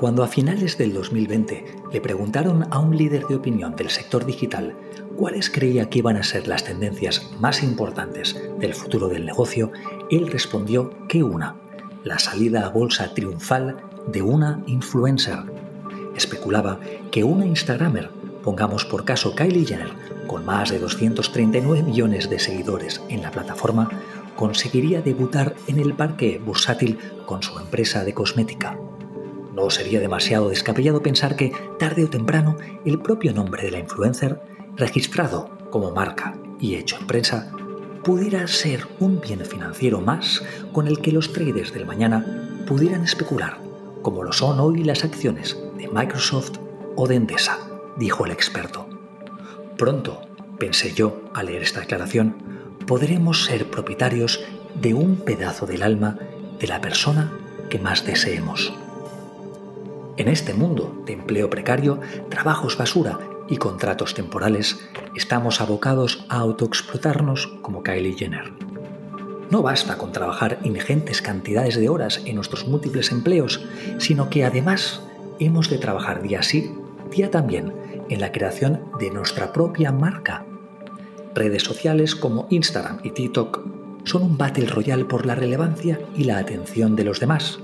Cuando a finales del 2020 le preguntaron a un líder de opinión del sector digital cuáles creía que iban a ser las tendencias más importantes del futuro del negocio, él respondió que una, la salida a bolsa triunfal de una influencer. Especulaba que una Instagramer, pongamos por caso Kylie Jenner, con más de 239 millones de seguidores en la plataforma, conseguiría debutar en el parque bursátil con su empresa de cosmética. No sería demasiado descabellado pensar que, tarde o temprano, el propio nombre de la influencer, registrado como marca y hecho en prensa, pudiera ser un bien financiero más con el que los traders del mañana pudieran especular, como lo son hoy las acciones de Microsoft o de Endesa, dijo el experto. Pronto, pensé yo al leer esta declaración, podremos ser propietarios de un pedazo del alma de la persona que más deseemos. En este mundo de empleo precario, trabajos basura y contratos temporales, estamos abocados a autoexplotarnos como Kylie Jenner. No basta con trabajar ingentes cantidades de horas en nuestros múltiples empleos, sino que además hemos de trabajar día sí, día también, en la creación de nuestra propia marca. Redes sociales como Instagram y TikTok son un battle royal por la relevancia y la atención de los demás.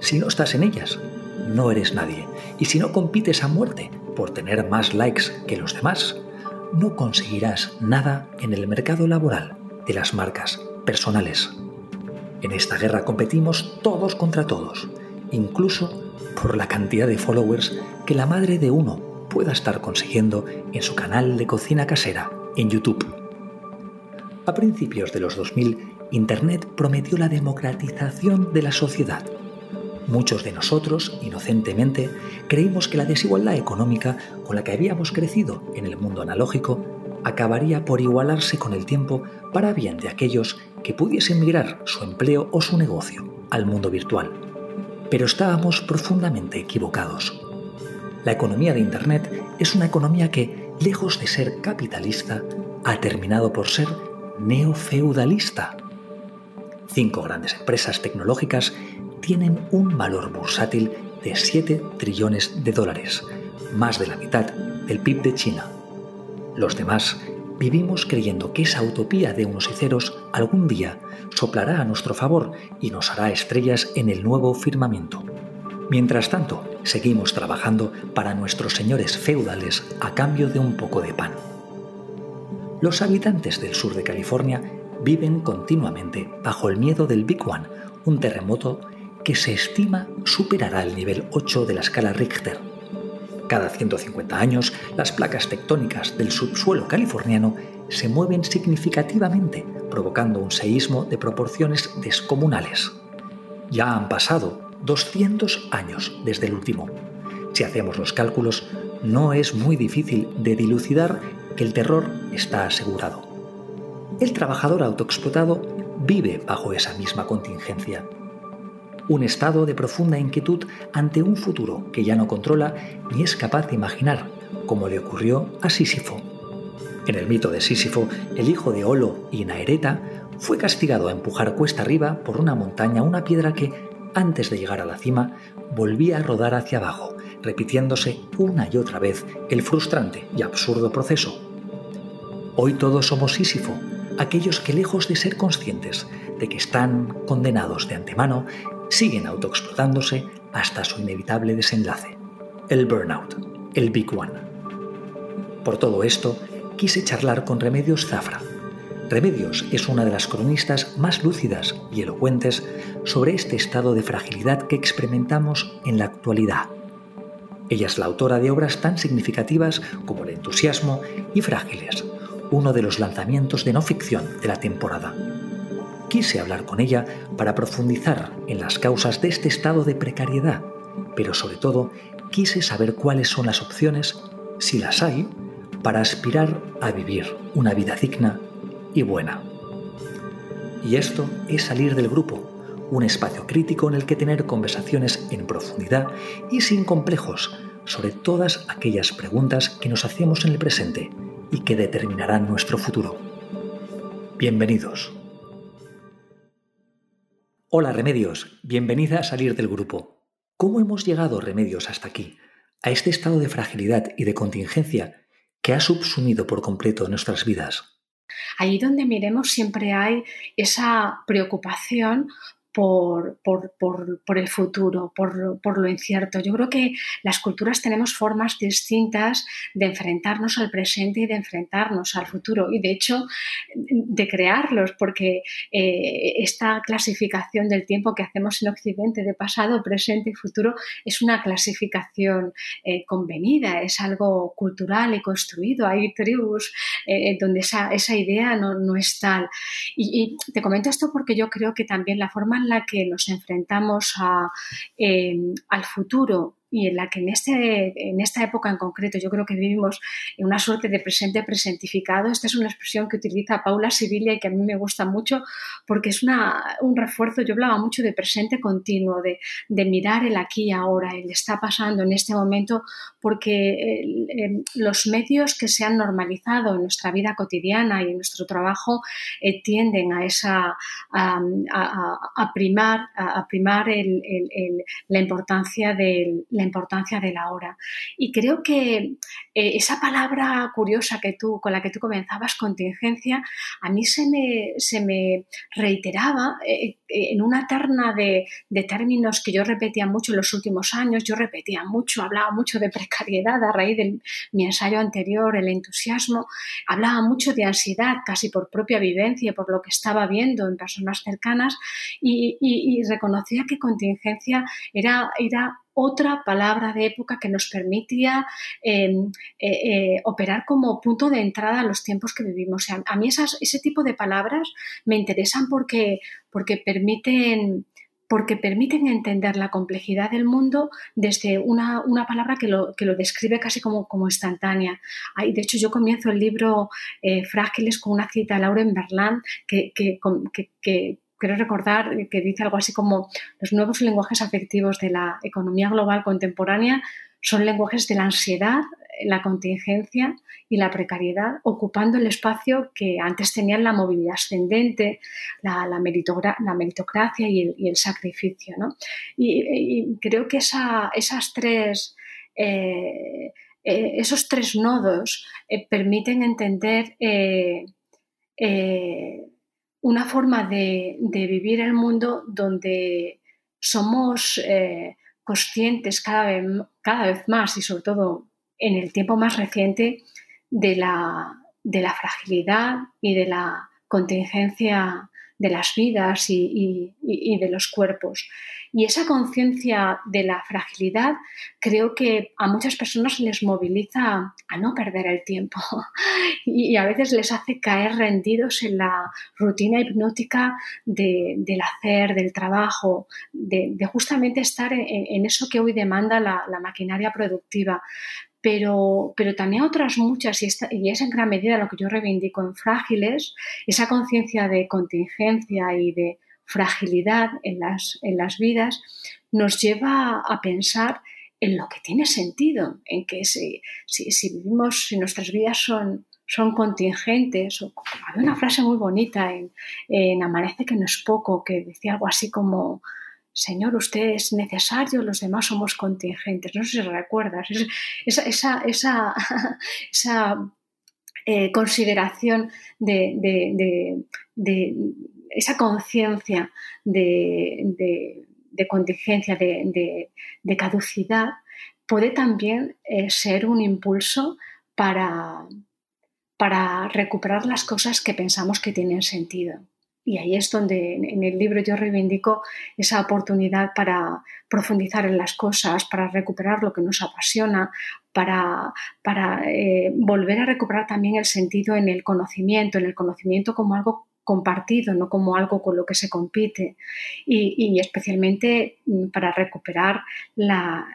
Si no estás en ellas, no eres nadie. Y si no compites a muerte por tener más likes que los demás, no conseguirás nada en el mercado laboral de las marcas personales. En esta guerra competimos todos contra todos, incluso por la cantidad de followers que la madre de uno pueda estar consiguiendo en su canal de cocina casera en YouTube. A principios de los 2000, Internet prometió la democratización de la sociedad Muchos de nosotros, inocentemente, creímos que la desigualdad económica con la que habíamos crecido en el mundo analógico acabaría por igualarse con el tiempo para bien de aquellos que pudiesen migrar su empleo o su negocio al mundo virtual. Pero estábamos profundamente equivocados. La economía de Internet es una economía que, lejos de ser capitalista, ha terminado por ser neofeudalista. Cinco grandes empresas tecnológicas tienen un valor bursátil de 7 trillones de dólares, más de la mitad del PIB de China. Los demás vivimos creyendo que esa utopía de unos y ceros algún día soplará a nuestro favor y nos hará estrellas en el nuevo firmamento. Mientras tanto, seguimos trabajando para nuestros señores feudales a cambio de un poco de pan. Los habitantes del sur de California viven continuamente bajo el miedo del Big One, un terremoto que se estima superará el nivel 8 de la escala Richter. Cada 150 años, las placas tectónicas del subsuelo californiano se mueven significativamente, provocando un seísmo de proporciones descomunales. Ya han pasado 200 años desde el último. Si hacemos los cálculos, no es muy difícil de dilucidar que el terror está asegurado. El trabajador autoexplotado vive bajo esa misma contingencia un estado de profunda inquietud ante un futuro que ya no controla ni es capaz de imaginar, como le ocurrió a Sísifo. En el mito de Sísifo, el hijo de Olo y Naereta fue castigado a empujar cuesta arriba por una montaña una piedra que, antes de llegar a la cima, volvía a rodar hacia abajo, repitiéndose una y otra vez el frustrante y absurdo proceso. Hoy todos somos Sísifo, aquellos que lejos de ser conscientes de que están condenados de antemano, siguen autoexplotándose hasta su inevitable desenlace, el burnout, el Big One. Por todo esto, quise charlar con Remedios Zafra. Remedios es una de las cronistas más lúcidas y elocuentes sobre este estado de fragilidad que experimentamos en la actualidad. Ella es la autora de obras tan significativas como El entusiasmo y Frágiles, uno de los lanzamientos de no ficción de la temporada quise hablar con ella para profundizar en las causas de este estado de precariedad, pero sobre todo quise saber cuáles son las opciones, si las hay, para aspirar a vivir una vida digna y buena. Y esto es salir del grupo, un espacio crítico en el que tener conversaciones en profundidad y sin complejos sobre todas aquellas preguntas que nos hacemos en el presente y que determinarán nuestro futuro. Bienvenidos. Hola Remedios, bienvenida a salir del grupo. ¿Cómo hemos llegado remedios hasta aquí, a este estado de fragilidad y de contingencia que ha subsumido por completo nuestras vidas? Allí donde miremos siempre hay esa preocupación por, el futuro, por, lo incierto. Yo creo que las culturas tenemos formas distintas de enfrentarnos al presente y de enfrentarnos al futuro y de hecho de crearlos, porque eh, esta clasificación del tiempo que hacemos en Occidente de pasado, presente y futuro es una clasificación eh, convenida, es algo cultural y construido. Hay tribus eh, donde esa, idea no, es tal. y te comento esto porque yo creo que también la forma en la que nos enfrentamos eh, al futuro y en la que en, este, en esta época en concreto yo creo que vivimos en una suerte de presente presentificado. Esta es una expresión que utiliza Paula Sibilia y que a mí me gusta mucho porque es una, un refuerzo. Yo hablaba mucho de presente continuo, de, de mirar el aquí y ahora, el está pasando en este momento, porque los medios que se han normalizado en nuestra vida cotidiana y en nuestro trabajo eh, tienden a, esa, a, primar, a, primar la importancia del importancia de la hora. Y creo que eh, esa palabra curiosa que tú, con la que tú comenzabas, contingencia, a mí se me, se me reiteraba eh, eh, en una terna de, términos que yo repetía mucho en los últimos años. Yo repetía mucho, hablaba mucho de precariedad a raíz de mi ensayo anterior, el entusiasmo. Hablaba mucho de ansiedad, casi por propia vivencia, por lo que estaba viendo en personas cercanas y, y reconocía que contingencia era, era otra palabra de época que nos permitía em, eh, eh, operar como punto de entrada a los tiempos que vivimos. a mí ese tipo de palabras me interesan porque, porque permiten porque permiten entender la complejidad del mundo desde una, palabra que lo, que lo, describe casi como, como instantánea. de hecho, yo comienzo el libro eh, Frágiles con una cita de Lauren Berland que, que, que quiero recordar que dice algo así como los nuevos lenguajes afectivos de la economía global contemporánea son lenguajes de la ansiedad, la contingencia y la precariedad, ocupando el espacio que antes tenían la movilidad ascendente, la, meritocracia y el, sacrificio. Y, creo que esas tres, eh, eh, esos tres nodos eh, permiten entender una forma de, vivir el mundo donde somos eh, conscientes cada vez, cada vez, más y sobre todo en el tiempo más reciente de la, de la fragilidad y de la contingencia de las vidas y, de los cuerpos. Y esa conciencia de la fragilidad creo que a muchas personas les moviliza a no perder el tiempo y, a veces les hace caer rendidos en la rutina hipnótica del hacer, del trabajo, de, justamente estar en, eso que hoy demanda la maquinaria productiva pero, pero también otras muchas, y, es en gran medida lo que yo reivindico en Frágiles, esa conciencia de contingencia y de fragilidad en las, en las vidas, nos lleva a pensar en lo que tiene sentido, en que si, si, si vivimos, si nuestras vidas son, son contingentes. O, había una frase muy bonita en, en, Amanece que no es poco, que decía algo así como Señor, usted es necesario, los demás somos contingentes. No sé si recuerdas. Esa, eh, consideración de, esa conciencia de, contingencia, de, caducidad, puede también eh, ser un impulso para recuperar las cosas que pensamos que tienen sentido. Y ahí es donde en el libro yo reivindico esa oportunidad para profundizar en las cosas, para recuperar lo que nos apasiona, para, para eh, volver a recuperar también el sentido en el conocimiento, en el conocimiento como algo compartido, no como algo con lo que se compite, y, especialmente mm, para recuperar la,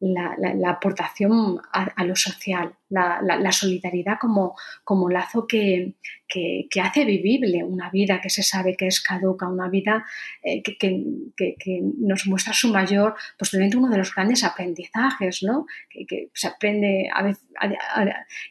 la, aportación a, lo social, la, solidaridad como, como lazo que, que, hace vivible una vida que se sabe que es caduca, una vida eh, que, que, nos muestra su mayor, posiblemente uno de los grandes aprendizajes, ¿no? que, se aprende a veces,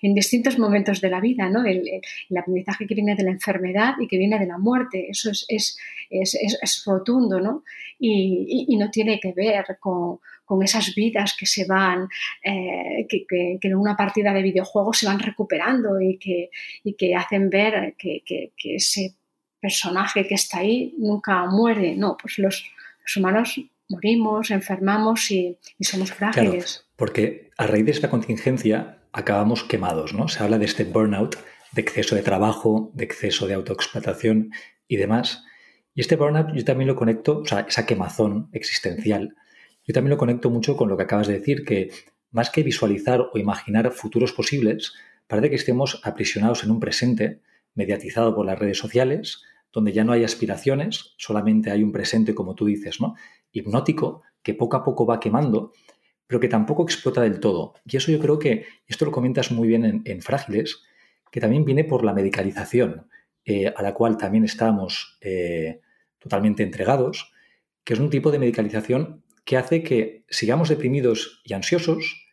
en distintos momentos de la vida, ¿no? el, el aprendizaje que viene de la enfermedad enfermedad y que viene de la muerte. Eso es, es, es, rotundo, ¿no? Y, no tiene que ver con, esas vidas que se van, eh, que, en una partida de videojuegos se van recuperando y que, que hacen ver que, ese personaje que está ahí nunca muere. No, pues los, humanos morimos, enfermamos y, somos frágiles. porque a raíz de esta contingencia acabamos quemados, ¿no? Se habla de este burnout, de exceso de trabajo, de exceso de autoexplotación y demás. Y este burnout yo también lo conecto, o sea, esa quemazón existencial, yo también lo conecto mucho con lo que acabas de decir, que más que visualizar o imaginar futuros posibles, parece que estemos aprisionados en un presente mediatizado por las redes sociales, donde ya no hay aspiraciones, solamente hay un presente, como tú dices, ¿no? Hipnótico, que poco a poco va quemando, pero que tampoco explota del todo. Y eso yo creo que, esto lo comentas muy bien en, Frágiles, que también viene por la medicalización, eh, a la cual también estamos eh, totalmente entregados, que es un tipo de medicalización que hace que sigamos deprimidos y ansiosos,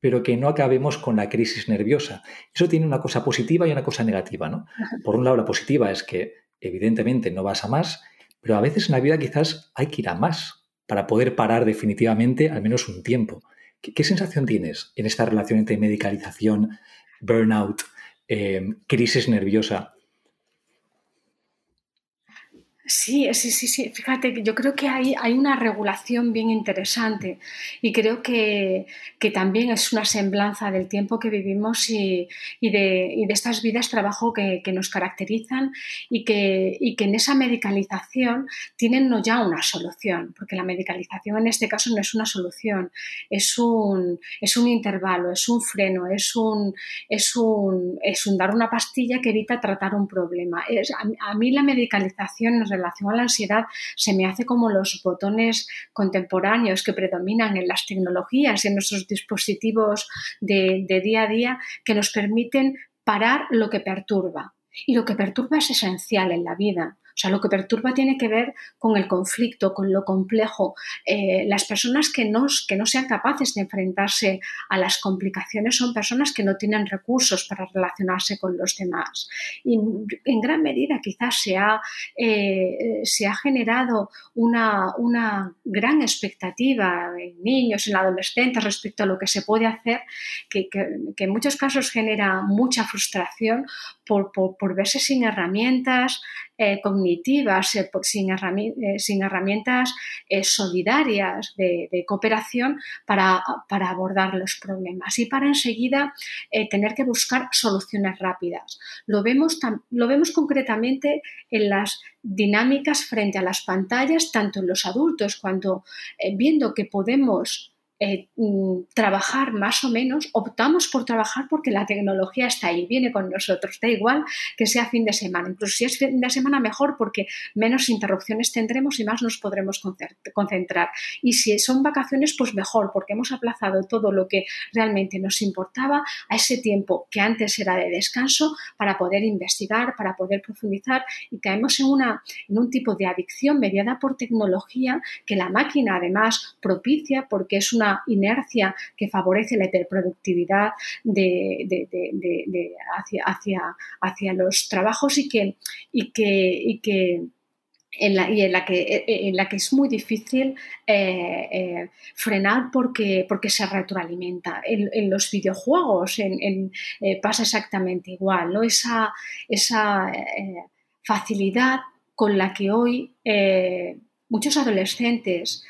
pero que no acabemos con la crisis nerviosa. Eso tiene una cosa positiva y una cosa negativa. ¿no? Por un lado, la positiva es que evidentemente no vas a más, pero a veces en la vida quizás hay que ir a más para poder parar definitivamente al menos un tiempo. ¿Qué, sensación tienes en esta relación entre medicalización, burnout, eh, crisis nerviosa? Sí, sí, sí, sí. Fíjate, yo creo que hay, hay una regulación bien interesante y creo que, también es una semblanza del tiempo que vivimos y, de, estas vidas trabajo que, nos caracterizan y que, que en esa medicalización tienen no ya una solución, porque la medicalización en este caso no es una solución, es un, es un intervalo, es un freno, es un, es un, es un dar una pastilla que evita tratar un problema. Es, a, mí la medicalización relación a la ansiedad se me hace como los botones contemporáneos que predominan en las tecnologías, en nuestros dispositivos de, de día a día, que nos permiten parar lo que perturba. Y lo que perturba es esencial en la vida. O sea, lo que perturba tiene que ver con el conflicto, con lo complejo. Eh, las personas que no, que no sean capaces de enfrentarse a las complicaciones son personas que no tienen recursos para relacionarse con los demás. Y en gran medida quizás se ha, eh, se ha generado una, una, gran expectativa en niños, en adolescentes respecto a lo que se puede hacer, que, que, en muchos casos genera mucha frustración por, por, por verse sin herramientas, eh, cognitivas, eh, sin, eh, sin, herramientas solidarias de, cooperación para, abordar los problemas y para enseguida tener que buscar soluciones rápidas. Lo vemos, lo vemos concretamente en las dinámicas frente a las pantallas, tanto en los adultos, cuando viendo que podemos eh, mm, trabajar más o menos, optamos por trabajar porque la tecnología está ahí, viene con nosotros, da igual que sea fin de semana, incluso si es fin de semana mejor porque menos interrupciones tendremos y más nos podremos concentrar. Y si son vacaciones, pues mejor porque hemos aplazado todo lo que realmente nos importaba a ese tiempo que antes era de descanso para poder investigar, para poder profundizar y caemos en, una, en un tipo de adicción mediada por tecnología que la máquina además propicia porque es una inercia que favorece la hiperproductividad de, hacia, hacia, los trabajos y que, y que, que en la, y en la, que, en la que es muy difícil eh, eh, frenar porque, porque se retroalimenta. En, los videojuegos en, eh, pasa exactamente igual, ¿no? esa, esa facilidad con la que hoy muchos adolescentes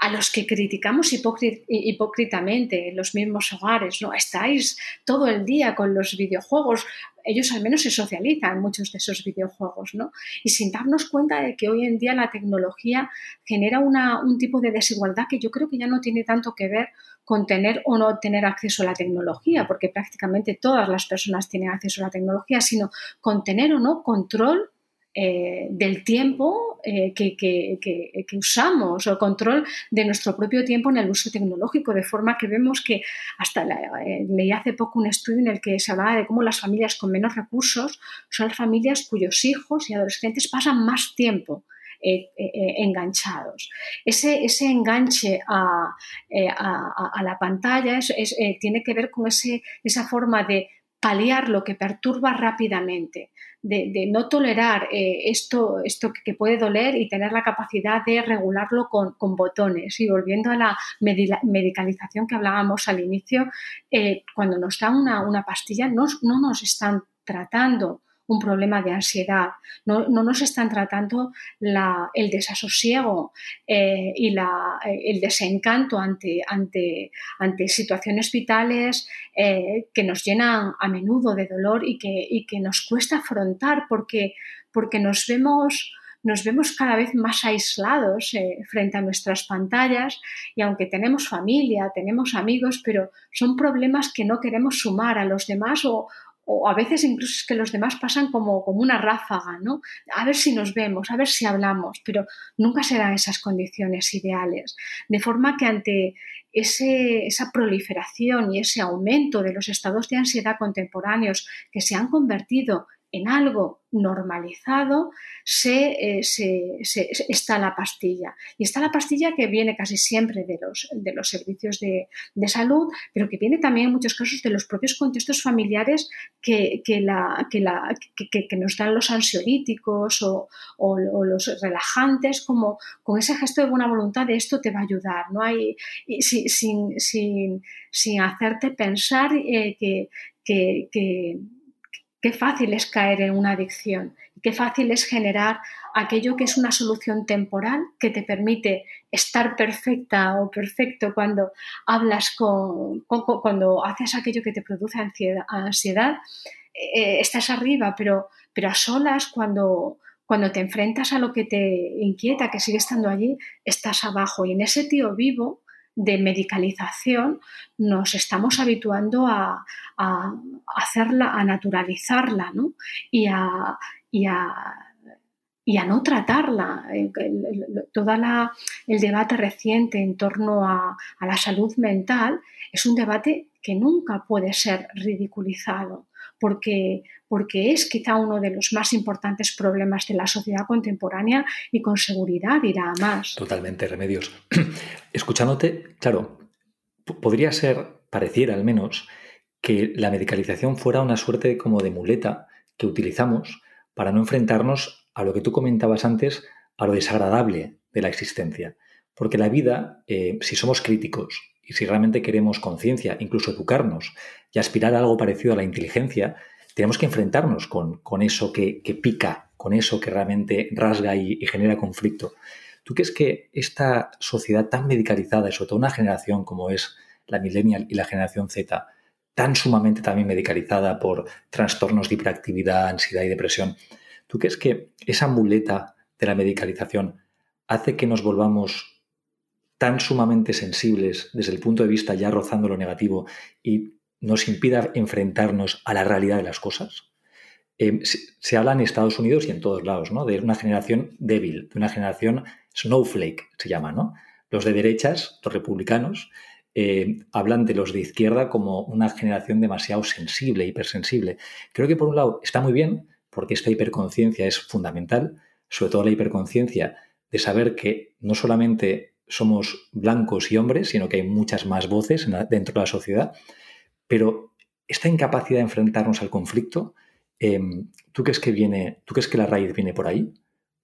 a los que criticamos hipócritamente en los mismos hogares, ¿no? Estáis todo el día con los videojuegos, ellos al menos se socializan muchos de esos videojuegos, ¿no? Y sin darnos cuenta de que hoy en día la tecnología genera un tipo de desigualdad que yo creo que ya no tiene tanto que ver con tener o no tener acceso a la tecnología, porque prácticamente todas las personas tienen acceso a la tecnología, sino con tener o no control eh, del tiempo eh, que, usamos o control de nuestro propio tiempo en el uso tecnológico, de forma que vemos que hasta eh, leí hace poco un estudio en el que se hablaba de cómo las familias con menos recursos son las familias cuyos hijos y adolescentes pasan más tiempo enganchados. Ese, ese enganche a, la pantalla tiene que ver con ese, esa forma de paliar lo que perturba rápidamente, de, no tolerar eh, esto, esto que puede doler y tener la capacidad de regularlo con, botones. Y volviendo a la medicalización que hablábamos al inicio, eh, cuando nos dan una, pastilla no, no nos están tratando un problema de ansiedad, no, nos están tratando el desasosiego eh, y el desencanto ante, ante, ante situaciones vitales eh, que nos llenan a menudo de dolor y que, que nos cuesta afrontar porque, porque nos vemos nos vemos cada vez más aislados eh, frente a nuestras pantallas y aunque tenemos familia, tenemos amigos, pero son problemas que no queremos sumar a los demás o, o a veces incluso es que los demás pasan como, como una ráfaga, ¿no? A ver si nos vemos, a ver si hablamos, pero nunca serán esas condiciones ideales. De forma que ante ese, esa proliferación y ese aumento de los estados de ansiedad contemporáneos que se han convertido en algo normalizado se, eh, está la pastilla. Y está la pastilla que viene casi siempre de los, de los servicios de, salud, pero que viene también en muchos casos de los propios contextos familiares que, la, la, que nos dan los ansiolíticos o, los relajantes, como con ese gesto de buena voluntad de esto te va a ayudar, ¿no? Hay, sin, sin, hacerte pensar eh, que Qué fácil es caer en una adicción, qué fácil es generar aquello que es una solución temporal que te permite estar perfecta o perfecto cuando hablas con, cuando haces aquello que te produce ansiedad, eh, estás arriba, pero, pero a solas cuando, cuando te enfrentas a lo que te inquieta, que sigue estando allí, estás abajo. Y en ese tío vivo de medicalización nos estamos habituando a, hacerla, a naturalizarla y, a, y, a, no tratarla. Todo el debate reciente en torno a la salud mental es un debate que nunca puede ser ridiculizado porque, porque es quizá uno de los más importantes problemas de la sociedad contemporánea y con seguridad irá a más. Totalmente, remedios. Escuchándote, claro, podría ser, pareciera al menos, que la medicalización fuera una suerte como de muleta que utilizamos para no enfrentarnos a lo que tú comentabas antes, a lo desagradable de la existencia. Porque la vida, eh, si somos críticos y si realmente queremos conciencia, incluso educarnos y aspirar a algo parecido a la inteligencia, tenemos que enfrentarnos con, eso que, pica, con eso que realmente rasga y, genera conflicto. ¿Tú crees que esta sociedad tan medicalizada, y sobre todo una generación como es la millennial y la generación Z, tan sumamente también medicalizada por trastornos de hiperactividad, ansiedad y depresión, ¿tú crees que esa muleta de la medicalización hace que nos volvamos tan sumamente sensibles desde el punto de vista ya rozando lo negativo y nos impida enfrentarnos a la realidad de las cosas? Eh, se, habla en Estados Unidos y en todos lados, ¿no? De una generación débil, de una generación snowflake, se llama, ¿no? Los de derechas, los republicanos, eh, hablan de los de izquierda como una generación demasiado sensible, hipersensible. Creo que por un lado está muy bien, porque esta hiperconciencia es fundamental, sobre todo la hiperconciencia de saber que no solamente somos blancos y hombres, sino que hay muchas más voces dentro de la sociedad. Pero esta incapacidad de enfrentarnos al conflicto, em, ¿tú crees que viene, tú que la raíz viene por ahí?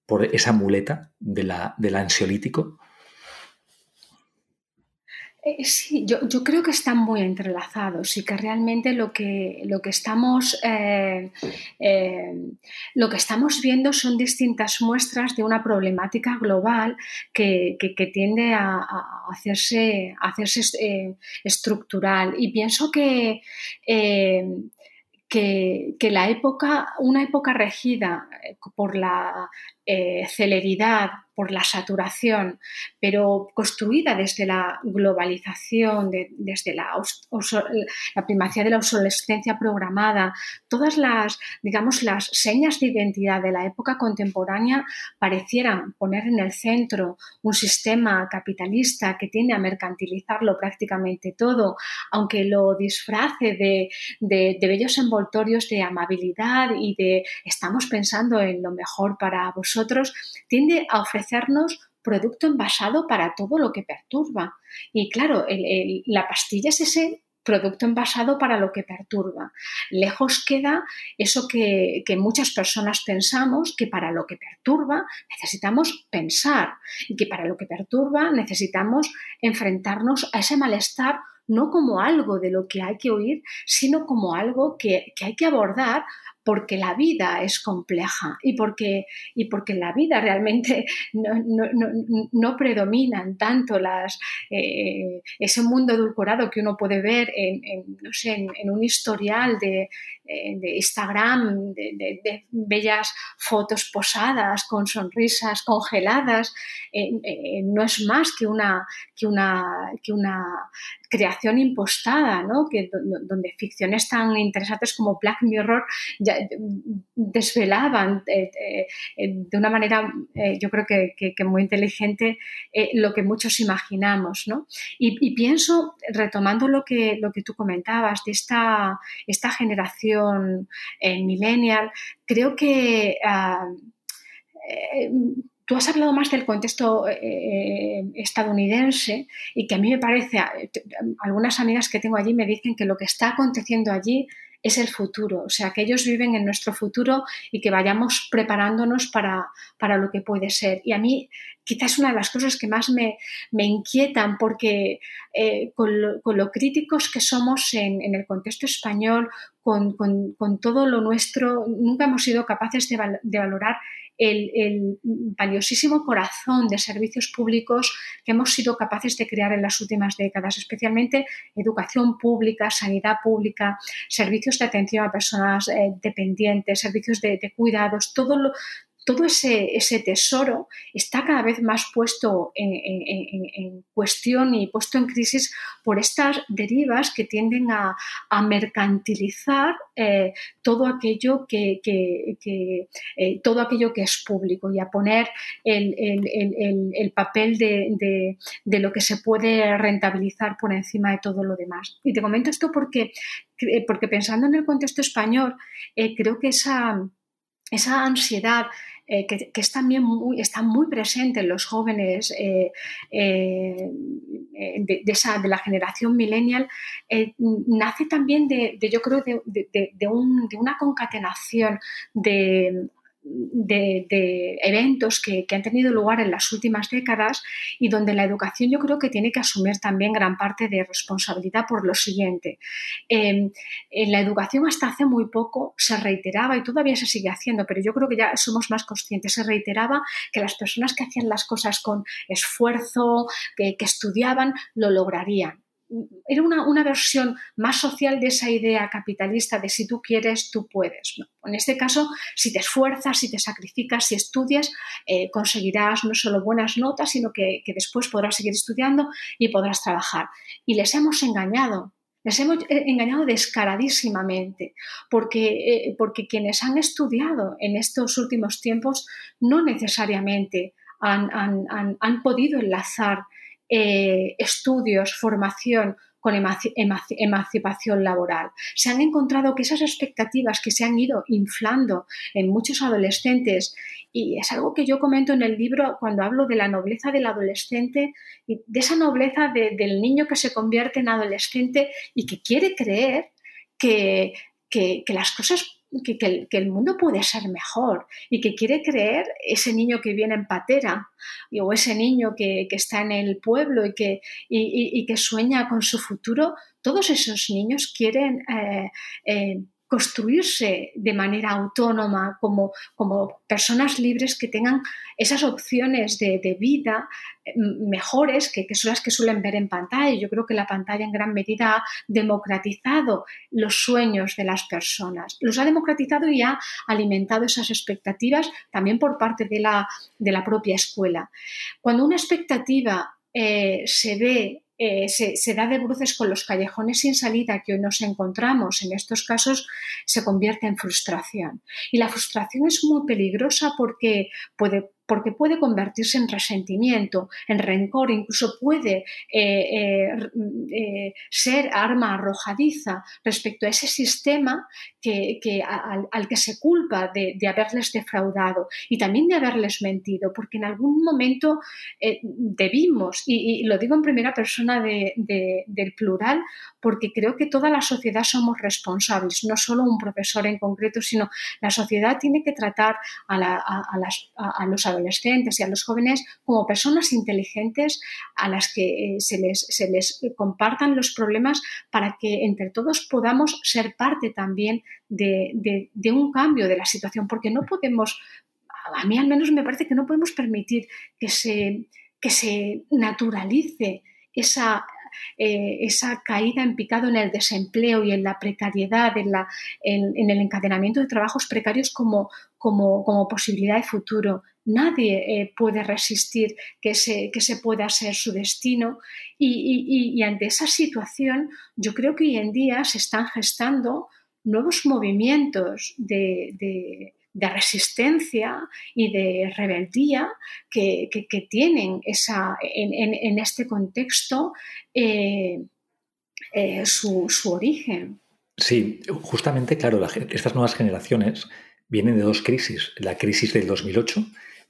¿Por esa muleta de la, del ansiolítico? Eh, sí, yo, creo que están muy entrelazados y que realmente lo que, lo que, estamos, eh, eh, lo que estamos viendo son distintas muestras de una problemática global que, tiende a, hacerse, a hacerse estructural. Y pienso que, que, la época, una época regida por la celeridad, por la saturación, pero construida desde la globalización, desde la, la, primacía de la obsolescencia programada, todas las, digamos, las señas de identidad de la época contemporánea parecieran poner en el centro un sistema capitalista que tiende a mercantilizarlo prácticamente todo, aunque lo disfrace de, de bellos envoltorios de amabilidad y de estamos pensando en lo mejor para vosotros, tiende a ofrecer ofrecernos producto envasado para todo lo que perturba. Y claro, la pastilla es ese producto envasado para lo que perturba. Lejos queda eso que, muchas personas pensamos, que para lo que perturba necesitamos pensar y que para lo que perturba necesitamos enfrentarnos a ese malestar no como algo de lo que hay que oír, sino como algo que hay que abordar porque la vida es compleja y porque, y porque la vida realmente no, predominan tanto las, eh, ese mundo edulcorado que uno puede ver en, en, un historial de, eh, Instagram, de, bellas fotos posadas con sonrisas congeladas, eh, no es más que una, que una, que una creación impostada, ¿no? que, donde ficciones tan interesantes como Black Mirror desvelaban eh, eh, de una manera, eh, yo creo que, muy inteligente, lo que muchos imaginamos. Y, pienso, retomando lo que, lo que tú comentabas, de esta, esta generación millennial, creo que... Ah, tú has hablado más del contexto estadounidense y que a mí me parece, algunas amigas que tengo allí me dicen que lo que está aconteciendo allí es el futuro, o sea, que ellos viven en nuestro futuro y que vayamos preparándonos para, para lo que puede ser. Y a mí quizás una de las cosas que más me, inquietan, porque eh, con, lo, críticos que somos en, el contexto español, con, todo lo nuestro, nunca hemos sido capaces de, valorar el, valiosísimo corazón de servicios públicos que hemos sido capaces de crear en las últimas décadas, especialmente educación pública, sanidad pública, servicios de atención a personas eh, dependientes, servicios de, de cuidados, todo lo, todo ese, tesoro está cada vez más puesto en, cuestión y puesto en crisis por estas derivas que tienden a, mercantilizar eh, todo, aquello que, eh, todo aquello que es público y a poner el, papel de, lo que se puede rentabilizar por encima de todo lo demás. Y te comento esto porque, porque pensando en el contexto español, eh, creo que esa, esa ansiedad eh, que, es también muy, está muy presente en los jóvenes eh, eh, de, esa, de la generación millennial, nace también de, yo creo, de, una concatenación de de, eventos que, han tenido lugar en las últimas décadas y donde la educación yo creo que tiene que asumir también gran parte de responsabilidad por lo siguiente. Em, en la educación hasta hace muy poco se reiteraba y todavía se sigue haciendo, pero yo creo que ya somos más conscientes, se reiteraba que las personas que hacían las cosas con esfuerzo, que estudiaban, lo lograrían era una, versión más social de esa idea capitalista de si tú quieres, tú puedes. En este caso, si te esfuerzas, si te sacrificas, si estudias, eh, conseguirás no solo buenas notas, sino que, después podrás seguir estudiando y podrás trabajar. Y les hemos engañado. Les hemos eh, engañado descaradísimamente, porque, eh, porque quienes han estudiado en estos últimos tiempos no necesariamente han, han podido enlazar eh, estudios, formación con emancipación laboral. Se han encontrado que esas expectativas que se han ido inflando en muchos adolescentes, y es algo que yo comento en el libro cuando hablo de la nobleza del adolescente, y de esa nobleza del niño que se convierte en adolescente y que quiere creer que, que las cosas que, el, mundo puede ser mejor y que quiere creer ese niño que viene en patera o ese niño que, está en el pueblo y que, y, que sueña con su futuro, todos esos niños quieren eh, eh, construirse de manera autónoma como, como personas libres que tengan esas opciones de, vida eh, mejores que, son las que suelen ver en pantalla. Yo creo que la pantalla en gran medida ha democratizado los sueños de las personas, los ha democratizado y ha alimentado esas expectativas también por parte de la, de la propia escuela. Cuando una expectativa eh, se ve eh, se, da de bruces con los callejones sin salida que hoy nos encontramos, en estos casos se convierte en frustración. Y la frustración es muy peligrosa porque puede, porque puede convertirse en resentimiento, en rencor, incluso puede eh, eh, ser arma arrojadiza respecto a ese sistema al, que se culpa de, haberles defraudado y también de haberles mentido, porque en algún momento debimos, y, lo digo en primera persona del plural, porque creo que toda la sociedad somos responsables, no solo un profesor en concreto, sino la sociedad tiene que tratar a, los adolescentes y a los jóvenes como personas inteligentes a las que eh, se les, se les compartan los problemas para que entre todos podamos ser parte también de, un cambio de la situación, porque no podemos, a mí al menos me parece que no podemos permitir que se, que se naturalice esa, eh, esa caída en picado en el desempleo y en la precariedad, en, la, en, el encadenamiento de trabajos precarios como, como, como posibilidad de futuro. Nadie eh, puede resistir que se, que se pueda ser su destino y ante esa situación yo creo que hoy en día se están gestando nuevos movimientos de, resistencia y de rebeldía que, tienen esa, en, este contexto eh, eh, su, origen. Sí, justamente, claro, estas nuevas generaciones vienen de dos crisis. La crisis del 2008,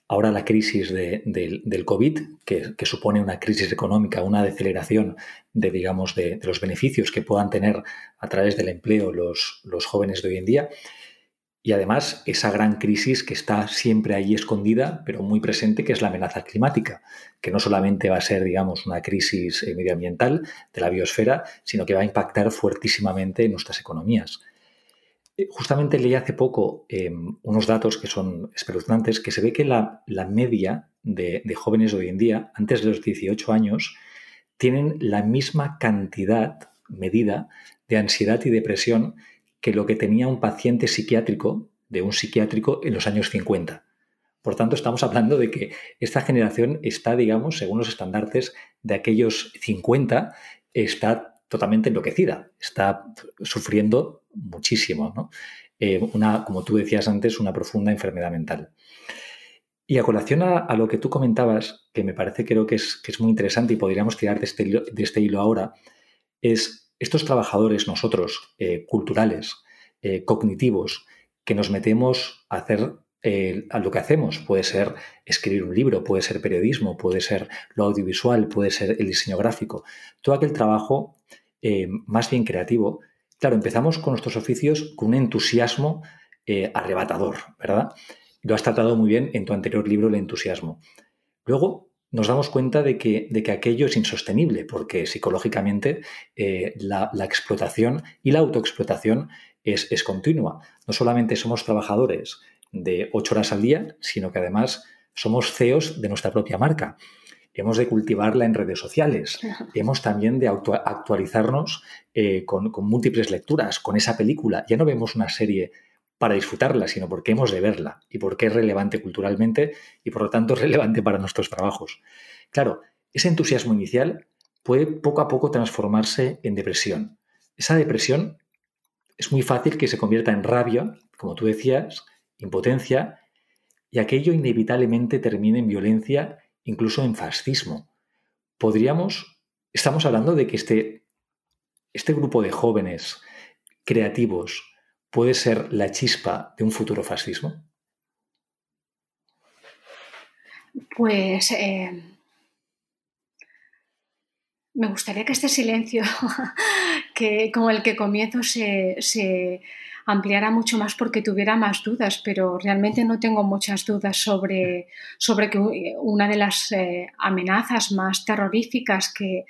ahora la crisis del COVID, que, supone una crisis económica, una deceleración de, digamos, de, los beneficios que puedan tener a través del empleo los, los jóvenes de hoy en día. Y además esa gran crisis que está siempre allí escondida, pero muy presente, que es la amenaza climática, que no solamente va a ser, digamos, una crisis eh, medioambiental de la biosfera, sino que va a impactar fuertísimamente en nuestras economías. Eh, justamente leí hace poco em, unos datos que son espeluznantes, que se ve que la, media de, de, jóvenes hoy en día, antes de los 18 años, tienen la misma cantidad medida de ansiedad y depresión que lo que tenía un paciente psiquiátrico de un psiquiátrico en los años 50. Por tanto, estamos hablando de que esta generación está, digamos, según los estandartes de aquellos 50, está totalmente enloquecida, está sufriendo muchísimo, ¿no? Eh, una, como tú decías antes, una profunda enfermedad mental. Y a colación a, lo que tú comentabas, que me parece creo que es, que es muy interesante y podríamos tirar de este, de este hilo ahora, es estos trabajadores nosotros, eh, culturales, eh, cognitivos, que nos metemos a hacer a lo que hacemos, puede ser escribir un libro, puede ser periodismo, puede ser lo audiovisual, puede ser el diseño gráfico, todo aquel trabajo más bien creativo. Claro, empezamos con nuestros oficios con un entusiasmo arrebatador, ¿verdad? Lo has tratado muy bien en tu anterior libro, El entusiasmo. Luego nos damos cuenta de que, de que aquello es insostenible, porque psicológicamente eh, la, explotación y la autoexplotación es, es continua. No solamente somos trabajadores de ocho horas al día, sino que además somos CEOs de nuestra propia marca. Hemos de cultivarla en redes sociales. Hemos también de actualizarnos eh, con, con, múltiples lecturas, con esa película. Ya no vemos una serie para disfrutarla, sino porque hemos de verla y porque es relevante culturalmente y por lo tanto es relevante para nuestros trabajos. Claro, ese entusiasmo inicial puede poco a poco transformarse en depresión. Esa depresión es muy fácil que se convierta en rabia, como tú decías, impotencia, y aquello inevitablemente termine en violencia, incluso en fascismo. Podríamos, estamos hablando de que este, este grupo de jóvenes creativos, puede ser la chispa de un futuro fascismo? Pues eh, me gustaría que este silencio, que, como el que comienzo, se, ampliara mucho más porque tuviera más dudas, pero realmente no tengo muchas dudas sobre, sobre que una de las eh, amenazas más terroríficas que,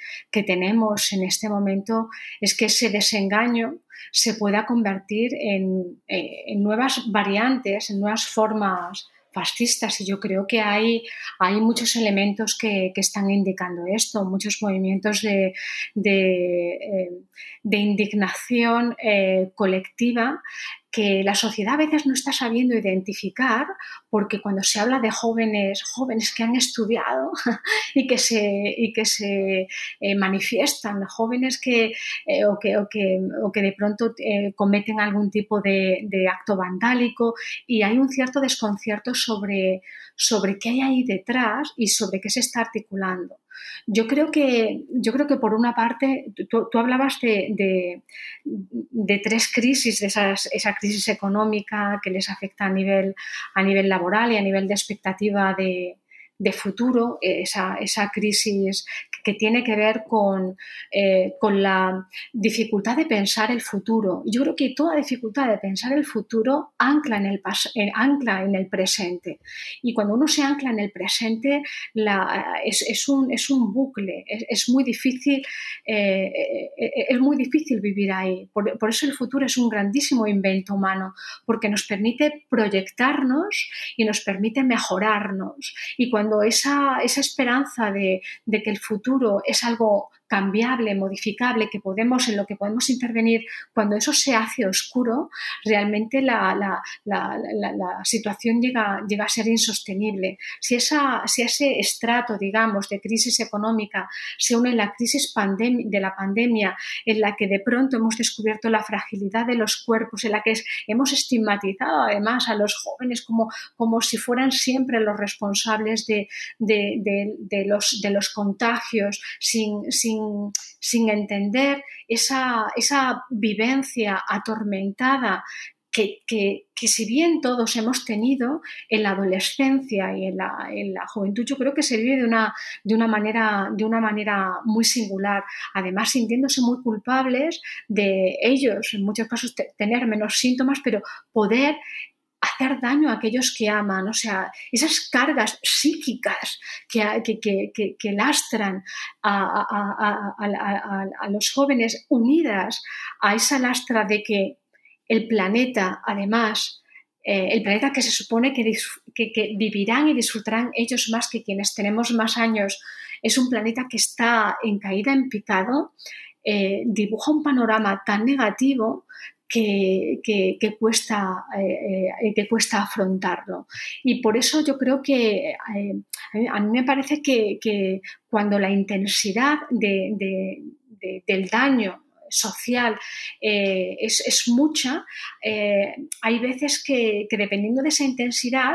tenemos en este momento es que ese desengaño se pueda convertir en, eh, en nuevas variantes, en nuevas formas y yo creo que hay, hay muchos elementos que, están indicando esto, muchos movimientos de, de, eh, indignación eh, colectiva que la sociedad a veces no está sabiendo identificar, porque cuando se habla de jóvenes, jóvenes que han estudiado y que se, y que se eh, manifiestan, jóvenes que, eh, o, que, o, que, o, que, de pronto eh, cometen algún tipo de, de, acto vandálico y hay un cierto desconcierto sobre, sobre qué hay ahí detrás y sobre qué se está articulando. Yo creo que, yo creo que por una parte, tú, hablabas de, de, tres crisis, de esa crisis económica que les afecta a nivel, a nivel laboral y a nivel de expectativa de, de futuro, esa, esa, crisis que tiene que ver con, eh, con, la dificultad de pensar el futuro. Yo creo que toda dificultad de pensar el futuro ancla en el, eh, ancla en el presente. Y cuando uno se ancla en el presente, es, es, un, es, un, bucle, es, muy difícil, eh, es muy difícil vivir ahí. Por, por eso el futuro es un grandísimo invento humano, porque nos permite proyectarnos y nos permite mejorarnos. Y cuando cuando esa, esa esperanza de, de, que el futuro es algo cambiable, modificable, que podemos, en lo que podemos intervenir, cuando eso se hace oscuro, realmente la, la, la, situación llega, llega, a ser insostenible. Si, esa, si ese estrato, digamos, de crisis económica se une a la crisis de la pandemia, en la que de pronto hemos descubierto la fragilidad de los cuerpos, en la que hemos estigmatizado además a los jóvenes como, como si fueran siempre los responsables de, de, de, los, de los contagios, sin, sin sin, entender esa, esa, vivencia atormentada que, que, que, si bien todos hemos tenido en la adolescencia y en la, en la, juventud, yo creo que se vive de una, de, una manera, de una manera muy singular, además sintiéndose muy culpables de ellos, en muchos casos tener menos síntomas, pero poder hacer daño a aquellos que aman, o sea, esas cargas psíquicas que, que, lastran a, los jóvenes unidas a esa lastra de que el planeta, además, eh, el planeta que se supone que, vivirán y disfrutarán ellos más que quienes tenemos más años, es un planeta que está en caída en picado, eh, dibuja un panorama tan negativo que, que, cuesta, eh, eh, que cuesta afrontarlo. Y por eso yo creo que eh, a mí me parece que, que cuando la intensidad de, de, del daño social eh, es, mucha, hay veces que, dependiendo de esa intensidad,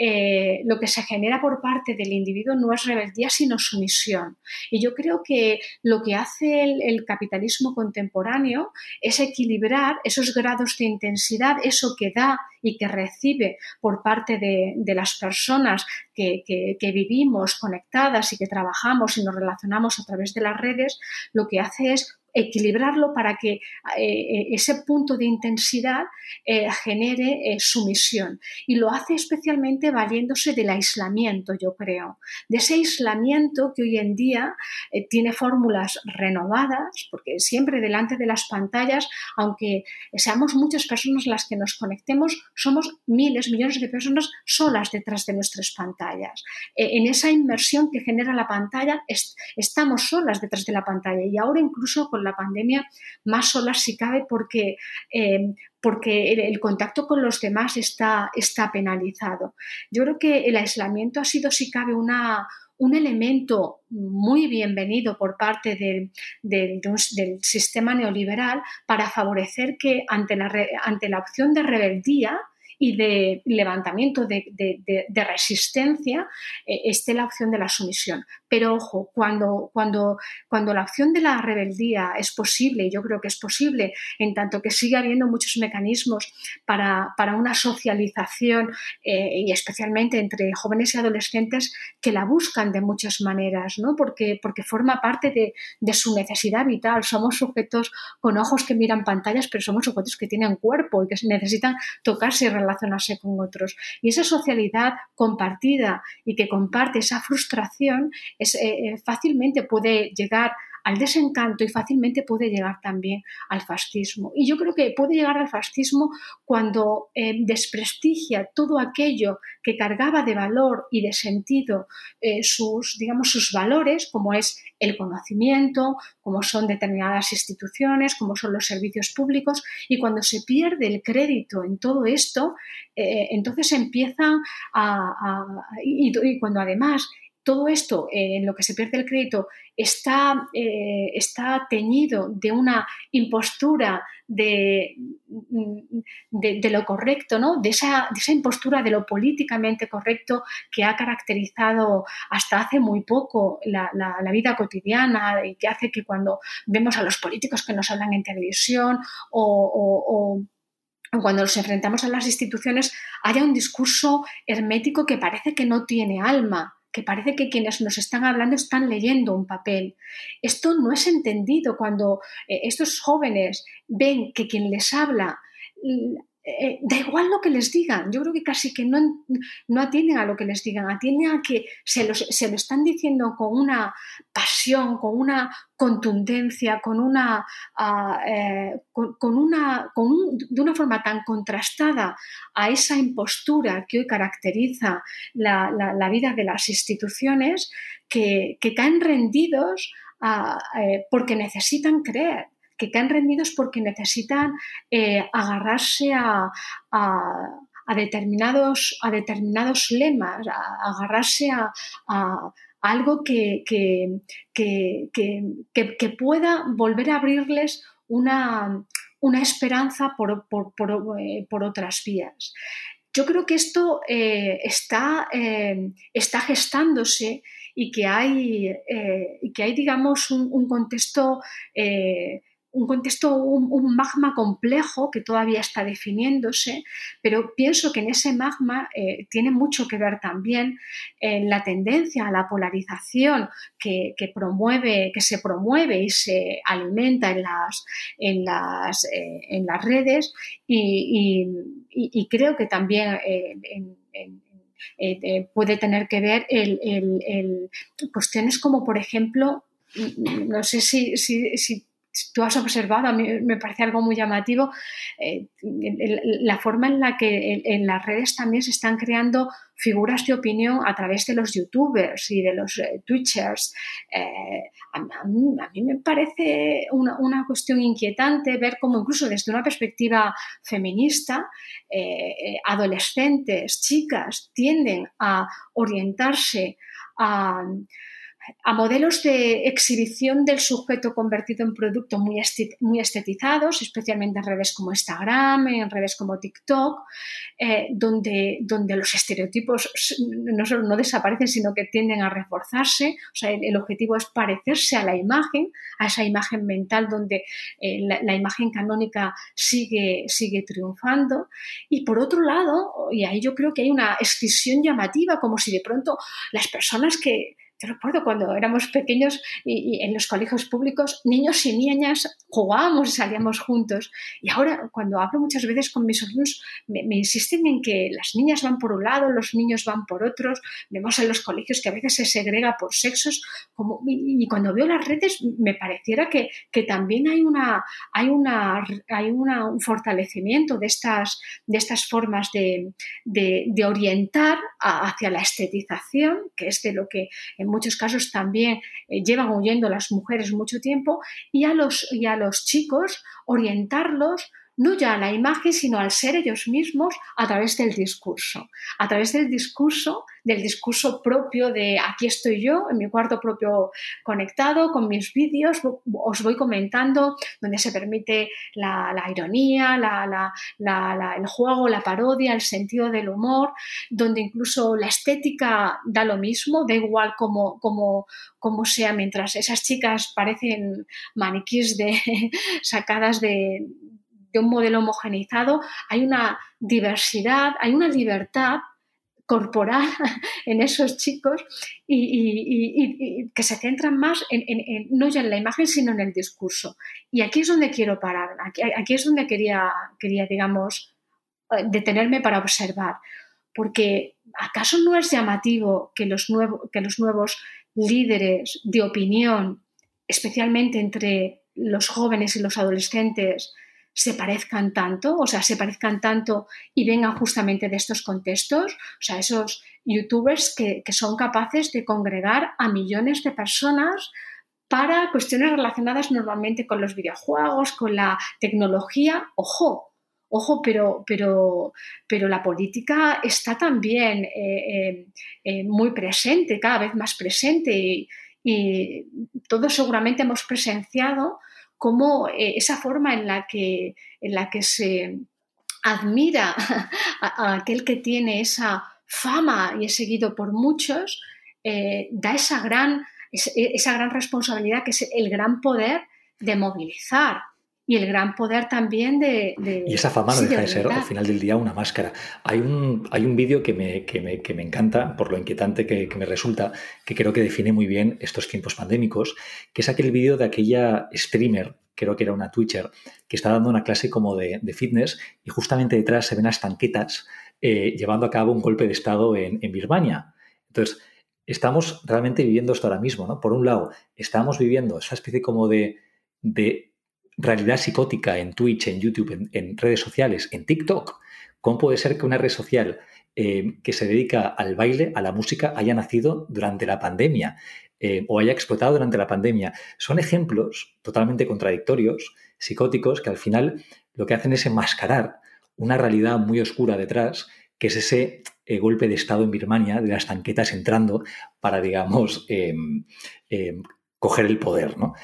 eh, lo que se genera por parte del individuo no es rebeldía, sino sumisión. Y yo creo que lo que hace el, capitalismo contemporáneo es equilibrar esos grados de intensidad, eso que da y que recibe por parte de, las personas que, vivimos conectadas y que trabajamos y nos relacionamos a través de las redes, lo que hace es equilibrarlo para que eh, ese punto de intensidad eh, genere sumisión. Y lo hace especialmente valiéndose del aislamiento, yo creo, de ese aislamiento que hoy en día tiene fórmulas renovadas, porque siempre delante de las pantallas, aunque seamos muchas personas las que nos conectemos, somos miles, millones de personas solas detrás de nuestras pantallas. en esa inmersión que genera la pantalla, estamos solas detrás de la pantalla y ahora incluso con la pandemia más solas si cabe porque, eh, porque el, contacto con los demás está, está penalizado. Yo creo que el aislamiento ha sido si cabe una, un elemento muy bienvenido por parte del, del, sistema neoliberal para favorecer que ante la, ante la opción de rebeldía y de levantamiento de, de, resistencia eh, esté la opción de la sumisión. Pero ojo, cuando, cuando, cuando la opción de la rebeldía es posible, y yo creo que es posible, en tanto que sigue habiendo muchos mecanismos para, para una socialización, eh, y especialmente entre jóvenes y adolescentes, que la buscan de muchas maneras, ¿no? porque, porque forma parte de, de su necesidad vital. Somos sujetos con ojos que miran pantallas, pero somos sujetos que tienen cuerpo y que necesitan tocarse y relacionarse con otros. Y esa socialidad compartida y que comparte esa frustración es, eh, eh, fácilmente puede llegar al desencanto y fácilmente puede llegar también al fascismo. Y yo creo que puede llegar al fascismo cuando eh, desprestigia todo aquello que cargaba de valor y de sentido eh, sus, digamos, sus valores, como es el conocimiento, como son determinadas instituciones, como son los servicios públicos, y cuando se pierde el crédito en todo esto, eh, entonces empiezan a, y, cuando además todo esto eh, en lo que se pierde el crédito está, eh, está teñido de una impostura de, de, lo correcto, ¿no? de, esa, de esa impostura de lo políticamente correcto que ha caracterizado hasta hace muy poco la, vida cotidiana y que hace que cuando vemos a los políticos que nos hablan en televisión o, o cuando nos enfrentamos a las instituciones haya un discurso hermético que parece que no tiene alma que parece que quienes nos están hablando están leyendo un papel. Esto no es entendido cuando eh, estos jóvenes ven que quien les habla eh, da igual lo que les digan. Yo creo que casi que no, no atienden a lo que les digan, atienden a que se, se lo están diciendo con una pasión, con una contundencia, con una, ah, eh, con, una de una forma tan contrastada a esa impostura que hoy caracteriza la, vida de las instituciones, que, caen rendidos eh, porque necesitan creer que caen rendidos porque necesitan eh, agarrarse a, determinados, a determinados lemas, a, agarrarse a, algo que, que, pueda volver a abrirles una, una esperanza por, eh, por, otras vías. Yo creo que esto eh, está, está gestándose y que hay, que hay digamos, un contexto un contexto, un, magma complejo que todavía está definiéndose, pero pienso que en ese magma eh, tiene mucho que ver también en eh, la tendencia a la polarización que, promueve, que se promueve y se alimenta en las, en las, eh, en las redes y, creo que también puede tener que ver cuestiones como, por ejemplo, no sé si tú has observado, a mí me parece algo muy llamativo, eh, la forma en la que en, las redes también se están creando figuras de opinión a través de los youtubers y de los eh, twitchers. Eh, a, mí, me parece una, cuestión inquietante ver cómo incluso desde una perspectiva feminista, adolescentes, chicas, tienden a orientarse a a modelos de exhibición del sujeto convertido en producto muy, estetizados, especialmente en redes como Instagram, en redes como TikTok, eh, donde, donde los estereotipos no solo no desaparecen, sino que tienden a reforzarse. O sea, el, objetivo es parecerse a la imagen, a esa imagen mental donde eh, la, imagen canónica sigue, sigue triunfando. Y por otro lado, y ahí yo creo que hay una escisión llamativa, como si de pronto las personas que yo recuerdo cuando éramos pequeños y, en los colegios públicos, niños y niñas jugábamos y salíamos juntos. Y ahora, cuando hablo muchas veces con mis alumnos, me, insisten en que las niñas van por un lado, los niños van por otros. Vemos en los colegios que a veces se segrega por sexos. Como, y, cuando veo las redes, me pareciera que, que también hay, una, hay, una, hay una, un fortalecimiento de estas, de estas formas de, de, de orientar hacia la estetización, que es de lo que muchos casos también eh, llevan huyendo las mujeres mucho tiempo, y a los, y a los chicos orientarlos no ya a la imagen, sino al ser ellos mismos a través del discurso, a través del discurso, del discurso propio de aquí estoy yo, en mi cuarto propio conectado, con mis vídeos, os voy comentando, donde se permite la, ironía, el juego, la parodia, el sentido del humor, donde incluso la estética da lo mismo, da igual como, como, como sea, mientras esas chicas parecen maniquís de, sacadas de de un modelo homogeneizado, hay una diversidad, hay una libertad corporal en esos chicos y, que se centran más en, no ya en la imagen, sino en el discurso. Y aquí es donde quiero parar, aquí, es donde quería, quería, digamos, eh, detenerme para observar. Porque ¿acaso no es llamativo que los, que los nuevos líderes de opinión especialmente entre los jóvenes y los adolescentes, se parezcan tanto, o sea, se parezcan tanto y vengan justamente de estos contextos, o sea, esos youtubers que, son capaces de congregar a millones de personas para cuestiones relacionadas normalmente con los videojuegos, con la tecnología. Ojo, ojo, pero, pero, pero la política está también eh, eh, eh, muy presente, cada vez más presente y todos seguramente hemos presenciado cómo eh, esa forma en la que, en la que se admira a, aquel que tiene esa fama y es seguido por muchos, eh, da esa gran, esa gran responsabilidad que es el gran poder de movilizar, y el gran poder también de... y esa fama no deja de, ser al final del día una máscara. Hay un, hay un vídeo que me, que, me, que me, encanta, por lo inquietante que, me resulta, que creo que define muy bien estos tiempos pandémicos, que es aquel vídeo de aquella streamer, creo que era una Twitcher, que está dando una clase como de, de fitness y justamente detrás se ven las tanquetas eh, llevando a cabo un golpe de Estado en, en Birmania. Entonces, estamos realmente viviendo esto ahora mismo, ¿no? Por un lado, estamos viviendo esa especie como de, de realidad psicótica en Twitch, en YouTube, en, redes sociales, en TikTok. ¿Cómo puede ser que una red social eh, que se dedica al baile, a la música, haya nacido durante la pandemia eh, o haya explotado durante la pandemia? Son ejemplos totalmente contradictorios, psicóticos, que al final lo que hacen es enmascarar una realidad muy oscura detrás, que es ese eh, golpe de Estado en Birmania, de las tanquetas entrando para, digamos, em, em, coger el poder. ¿no?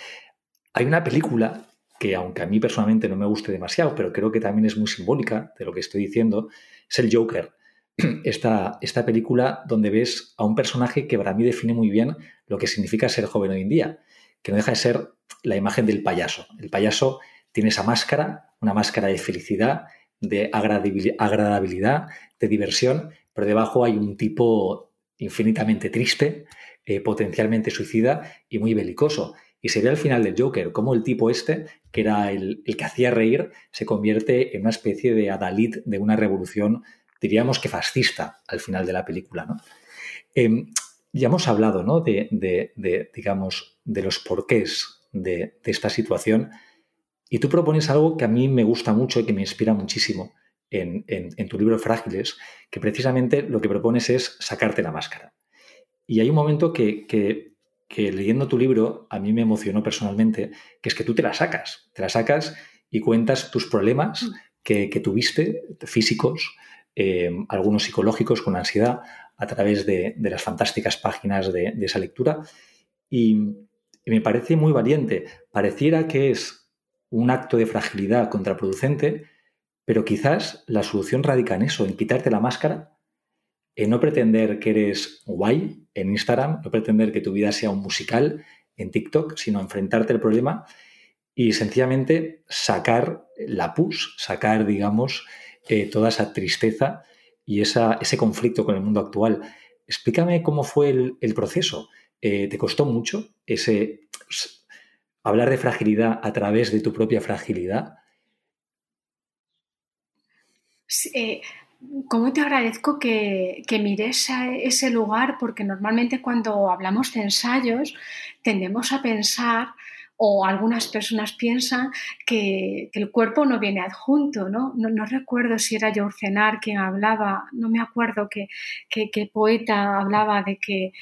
Hay una película que aunque a mí personalmente no me guste demasiado, pero creo que también es muy simbólica de lo que estoy diciendo, es el Joker. Esta, esta película donde ves a un personaje que para mí define muy bien lo que significa ser joven hoy en día, que no deja de ser la imagen del payaso. El payaso tiene esa máscara, una máscara de felicidad, de agradabilidad, de diversión, pero debajo hay un tipo infinitamente triste, eh, potencialmente suicida y muy belicoso. Y se ve al final del Joker cómo el tipo este, que era el, que hacía reír, se convierte en una especie de adalid de una revolución, diríamos que fascista al final de la película. ¿no? Em, ya hemos hablado ¿no? de, digamos, de los porqués de, esta situación y tú propones algo que a mí me gusta mucho y que me inspira muchísimo en, tu libro Frágiles, que precisamente lo que propones es sacarte la máscara. Y hay un momento que que leyendo tu libro a mí me emocionó personalmente, que es que tú te la sacas, te la sacas y cuentas tus problemas mm. que, tuviste, físicos, eh, algunos psicológicos con ansiedad, a través de, las fantásticas páginas de, esa lectura. Y, me parece muy valiente. Pareciera que es un acto de fragilidad contraproducente, pero quizás la solución radica en eso, en quitarte la máscara en no pretender que eres guay en Instagram, no pretender que tu vida sea un musical en TikTok, sino enfrentarte al problema y sencillamente sacar la pus, sacar, digamos, eh, toda esa tristeza y esa, ese conflicto con el mundo actual. Explícame cómo fue el, proceso. Eh, ¿Te costó mucho ese hablar de fragilidad a través de tu propia fragilidad? Sí, eh, ¿Cómo te agradezco que, mires ese lugar? Porque normalmente cuando hablamos de ensayos tendemos a pensar o algunas personas piensan que, el cuerpo no viene adjunto, ¿no? No, recuerdo si era Cenar quien hablaba, no me acuerdo qué que, poeta hablaba de que,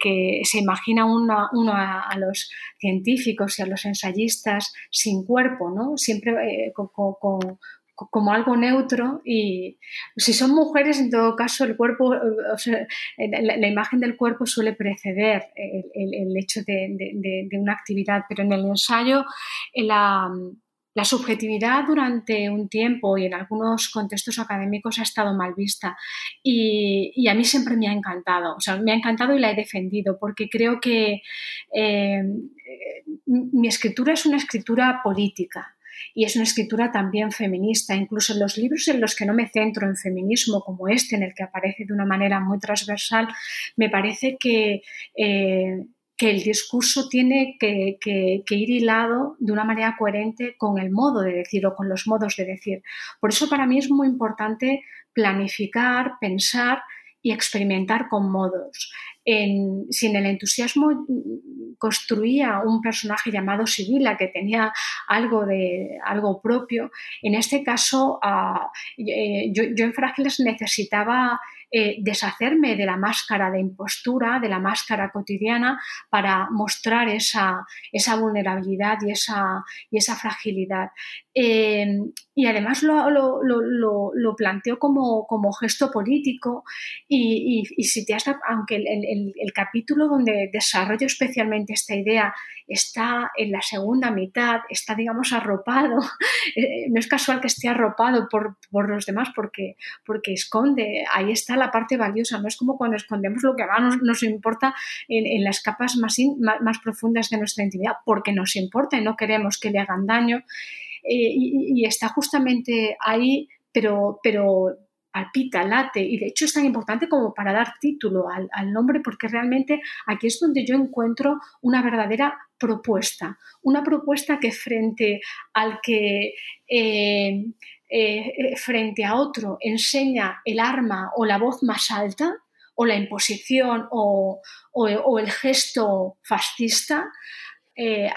que se imagina uno, a, los científicos y a los ensayistas sin cuerpo, ¿no? Siempre eh, con, como algo neutro y si son mujeres, en todo caso, el cuerpo, la, imagen del cuerpo suele preceder el, hecho de, una actividad, pero en el ensayo la, subjetividad durante un tiempo y en algunos contextos académicos ha estado mal vista y, a mí siempre me ha encantado, me ha encantado y la he defendido porque creo que eh, mi escritura es una escritura política y es una escritura también feminista. Incluso en los libros en los que no me centro en feminismo, como este, en el que aparece de una manera muy transversal, me parece que... Eh, que el discurso tiene que, ir hilado de una manera coherente con el modo de decir o con los modos de decir. Por eso para mí es muy importante planificar, pensar y experimentar con modos. en el entusiasmo construía un personaje llamado Sibila que tenía algo, de, algo propio, en este caso ah, eh, yo, yo, en Frágiles necesitaba eh, deshacerme de la máscara de impostura, de la máscara cotidiana, para mostrar esa, esa vulnerabilidad y esa, y esa fragilidad. Eh, y además lo, lo, lo, lo, planteo como, como gesto político y, y, si te has aunque el, el, capítulo donde desarrollo especialmente esta idea está en la segunda mitad, está digamos arropado, eh, no es casual que esté arropado por, por los demás porque, porque esconde, ahí está la parte valiosa, no es como cuando escondemos lo que más nos, importa en, las capas más, más, profundas de nuestra intimidad, porque nos importa y no queremos que le hagan daño. Eh, y, está justamente ahí, pero, pero palpita, late, y de hecho es tan importante como para dar título al, nombre, porque realmente aquí es donde yo encuentro una verdadera propuesta, una propuesta que frente al que eh, eh, frente a otro enseña el arma o la voz más alta, o la imposición o, el gesto fascista, eh,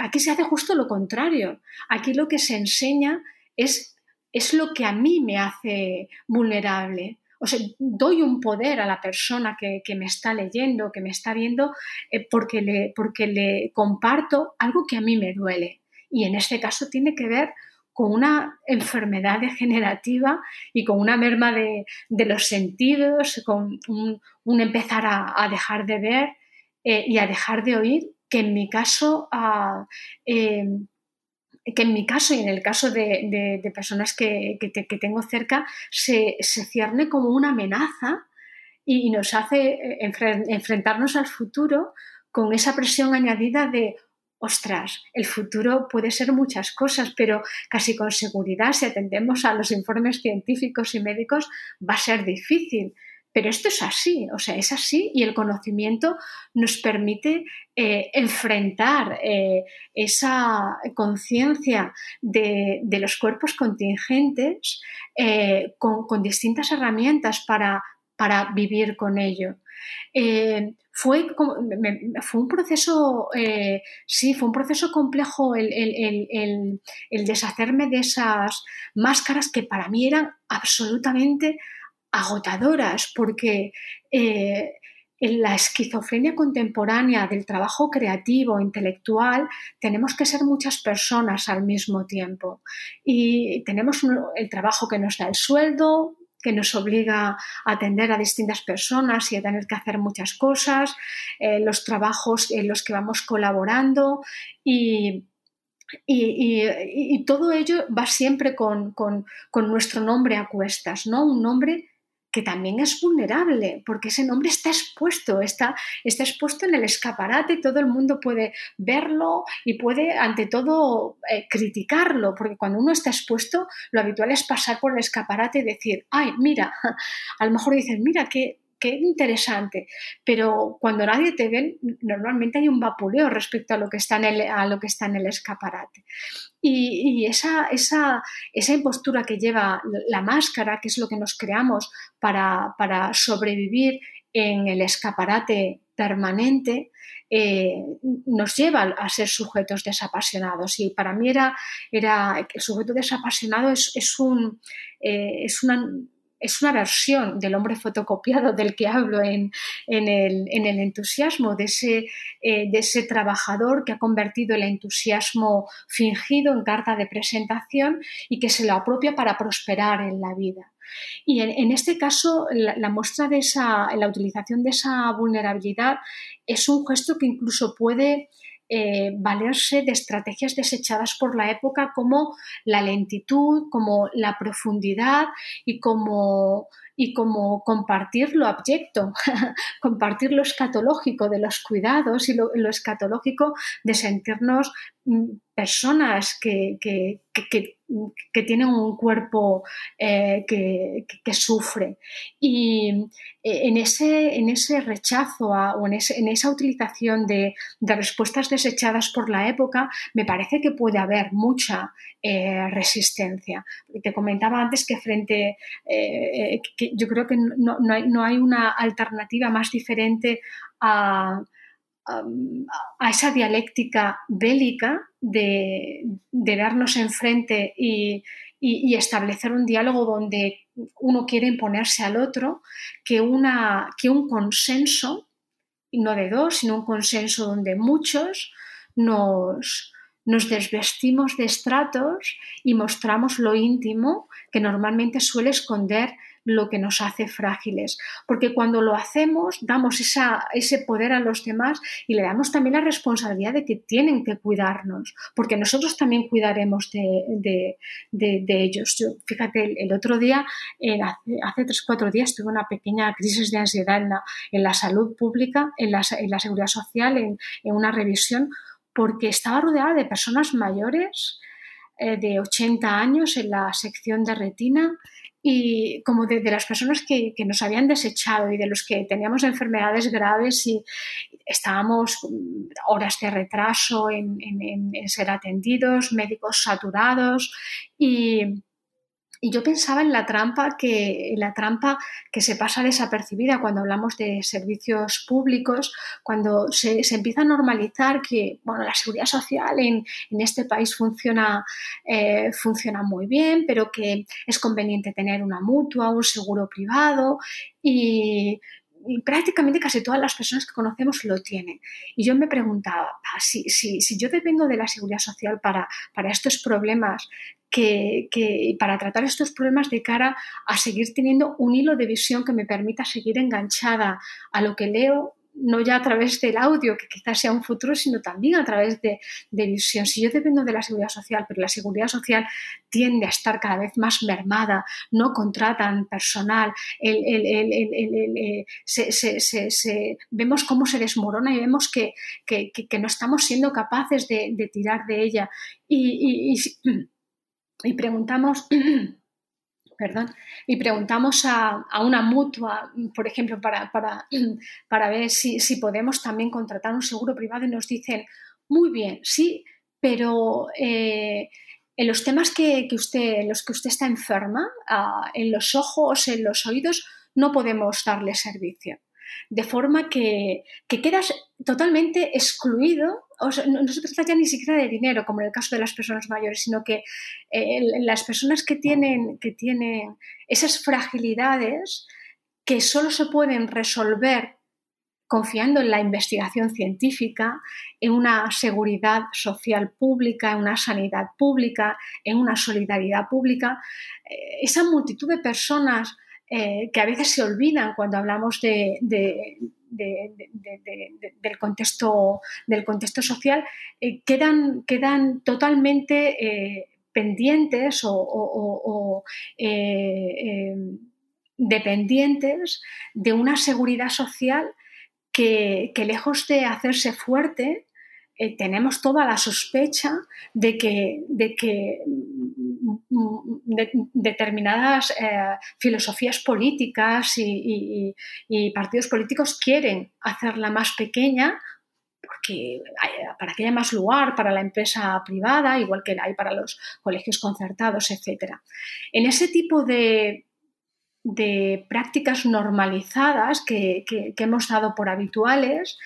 aquí se hace justo lo contrario. Aquí lo que se enseña es, es lo que a mí me hace vulnerable. O sea, doy un poder a la persona que, me está leyendo, que me está viendo, eh, porque, le, porque le comparto algo que a mí me duele. Y en este caso tiene que ver con una enfermedad degenerativa y con una merma de, los sentidos, con un, empezar a, dejar de ver eh, y a dejar de oír, que en mi caso, ah, em, que en mi caso y en el caso de, personas que, tengo cerca, se, cierne como una amenaza y, nos hace eh, enfrentarnos al futuro con esa presión añadida de ostras, el futuro puede ser muchas cosas, pero casi con seguridad, si atendemos a los informes científicos y médicos, va a ser difícil. Pero esto es así, o sea, es así y el conocimiento nos permite eh, enfrentar eh, esa conciencia de, los cuerpos contingentes eh, con, distintas herramientas para, vivir con ello. Fue, un proceso, sí, fue un proceso complejo el, deshacerme de esas máscaras que para mí eran absolutamente agotadoras, porque eh, en la esquizofrenia contemporánea del trabajo creativo, intelectual, tenemos que ser muchas personas al mismo tiempo. Y tenemos el trabajo que nos da el sueldo, que nos obliga a atender a distintas personas y a tener que hacer muchas cosas, eh, los trabajos en los que vamos colaborando y, todo ello va siempre con, con, con, nuestro nombre a cuestas, ¿no? Un nombre que también es vulnerable, porque ese nombre está expuesto, está, está expuesto en el escaparate, todo el mundo puede verlo y puede, ante todo, eh, criticarlo, porque cuando uno está expuesto, lo habitual es pasar por el escaparate y decir, ay, mira, a lo mejor dicen, mira, qué, qué interesante. Pero cuando nadie te ve, normalmente hay un vapuleo respecto a lo que está en el, a lo que está en el escaparate. Y, esa, esa, esa, impostura que lleva la máscara, que es lo que nos creamos para, para sobrevivir en el escaparate permanente, eh, nos lleva a ser sujetos desapasionados. Y para mí era, era el sujeto desapasionado es, es, un, eh, es una es una versión del hombre fotocopiado del que hablo en, el, entusiasmo, de ese, eh, de ese, trabajador que ha convertido el entusiasmo fingido en carta de presentación y que se lo apropia para prosperar en la vida. Y en, este caso, la, muestra de esa, la utilización de esa vulnerabilidad es un gesto que incluso puede eh, valerse de estrategias desechadas por la época como la lentitud, como la profundidad y como, y como compartir lo abyecto, compartir lo escatológico de los cuidados y lo, escatológico de sentirnos mm, personas que, que, que, tienen un cuerpo eh, que, sufre. Y eh, en ese, en ese rechazo o en, en, esa utilización de, respuestas desechadas por la época, me parece que puede haber mucha eh, resistencia. Te comentaba antes que frente, yo creo que no, no, hay, una alternativa más diferente a, a, esa dialéctica bélica de, de darnos enfrente y, y, establecer un diálogo donde uno quiere imponerse al otro, que, una, que un consenso, no de dos, sino un consenso donde muchos nos, nos desvestimos de estratos y mostramos lo íntimo que normalmente suele esconder lo que nos hace frágiles. Porque cuando lo hacemos, damos ese poder a los demás y le damos también la responsabilidad de que tienen que cuidarnos, porque nosotros también cuidaremos de, ellos. fíjate, el, otro día, hace, tres o cuatro días, tuve una pequeña crisis de ansiedad en la, salud pública, en la, seguridad social, en, una revisión, porque estaba rodeada de personas mayores eh, de 80 años en la sección de retina y como de, las personas que, nos habían desechado y de los que teníamos enfermedades graves y estábamos mm, horas de retraso en ser atendidos, médicos saturados y, y yo pensaba en la trampa que, la trampa que se pasa desapercibida cuando hablamos de servicios públicos, cuando se, empieza a normalizar que bueno, la seguridad social en, este país funciona, eh, funciona muy bien, pero que es conveniente tener una mutua, un seguro privado y prácticamente casi todas las personas que conocemos lo tienen. Y yo me preguntaba, ah, si, si, si yo dependo de la seguridad social para, para estos problemas, que, que, para tratar estos problemas de cara a seguir teniendo un hilo de visión que me permita seguir enganchada a lo que leo, no ya a través del audio, que quizás sea un futuro, sino también a través de, visión. Si yo dependo de la seguridad social, pero la seguridad social tiende a estar cada vez más mermada, no contratan personal, vemos cómo se desmorona y vemos que, no estamos siendo capaces de, tirar de ella. y, y preguntamos perdón, y preguntamos a, una mutua, por ejemplo, para, para, ver si, podemos también contratar un seguro privado y nos dicen, muy bien, sí, pero eh, en los temas que, usted, en los que usted está enferma, ah, en los ojos, en los oídos, no podemos darle servicio de forma que, quedas totalmente excluido. O no, se trata ya ni siquiera de dinero, como en el caso de las personas mayores, sino que eh, las personas que tienen, que tienen esas fragilidades que solo se pueden resolver confiando en la investigación científica, en una seguridad social pública, en una sanidad pública, en una solidaridad pública, eh, esa multitud de personas eh, que a veces se olvidan cuando hablamos de, del, contexto, del contexto social, eh, quedan, quedan totalmente eh, pendientes o, dependientes de una seguridad social que, que lejos de hacerse fuerte, tenemos toda la sospecha de que, de que determinadas eh, filosofías políticas y, partidos políticos quieren hacerla más pequeña porque para que haya más lugar para la empresa privada, igual que la hay para los colegios concertados, etc. En ese tipo de, prácticas normalizadas que, hemos dado por habituales,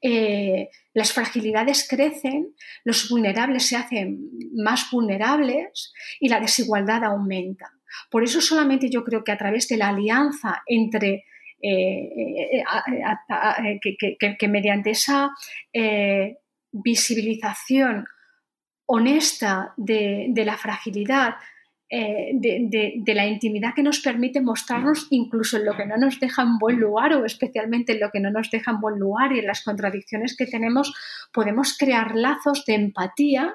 eh, las fragilidades crecen, los vulnerables se hacen más vulnerables y la desigualdad aumenta. Por eso solamente yo creo que a través de la alianza entre eh, eh, que, mediante esa visibilización honesta de, la fragilidad eh, de, la intimidad que nos permite mostrarnos incluso en lo que no nos deja en buen lugar o especialmente en lo que no nos deja en buen lugar y en las contradicciones que tenemos, podemos crear lazos de empatía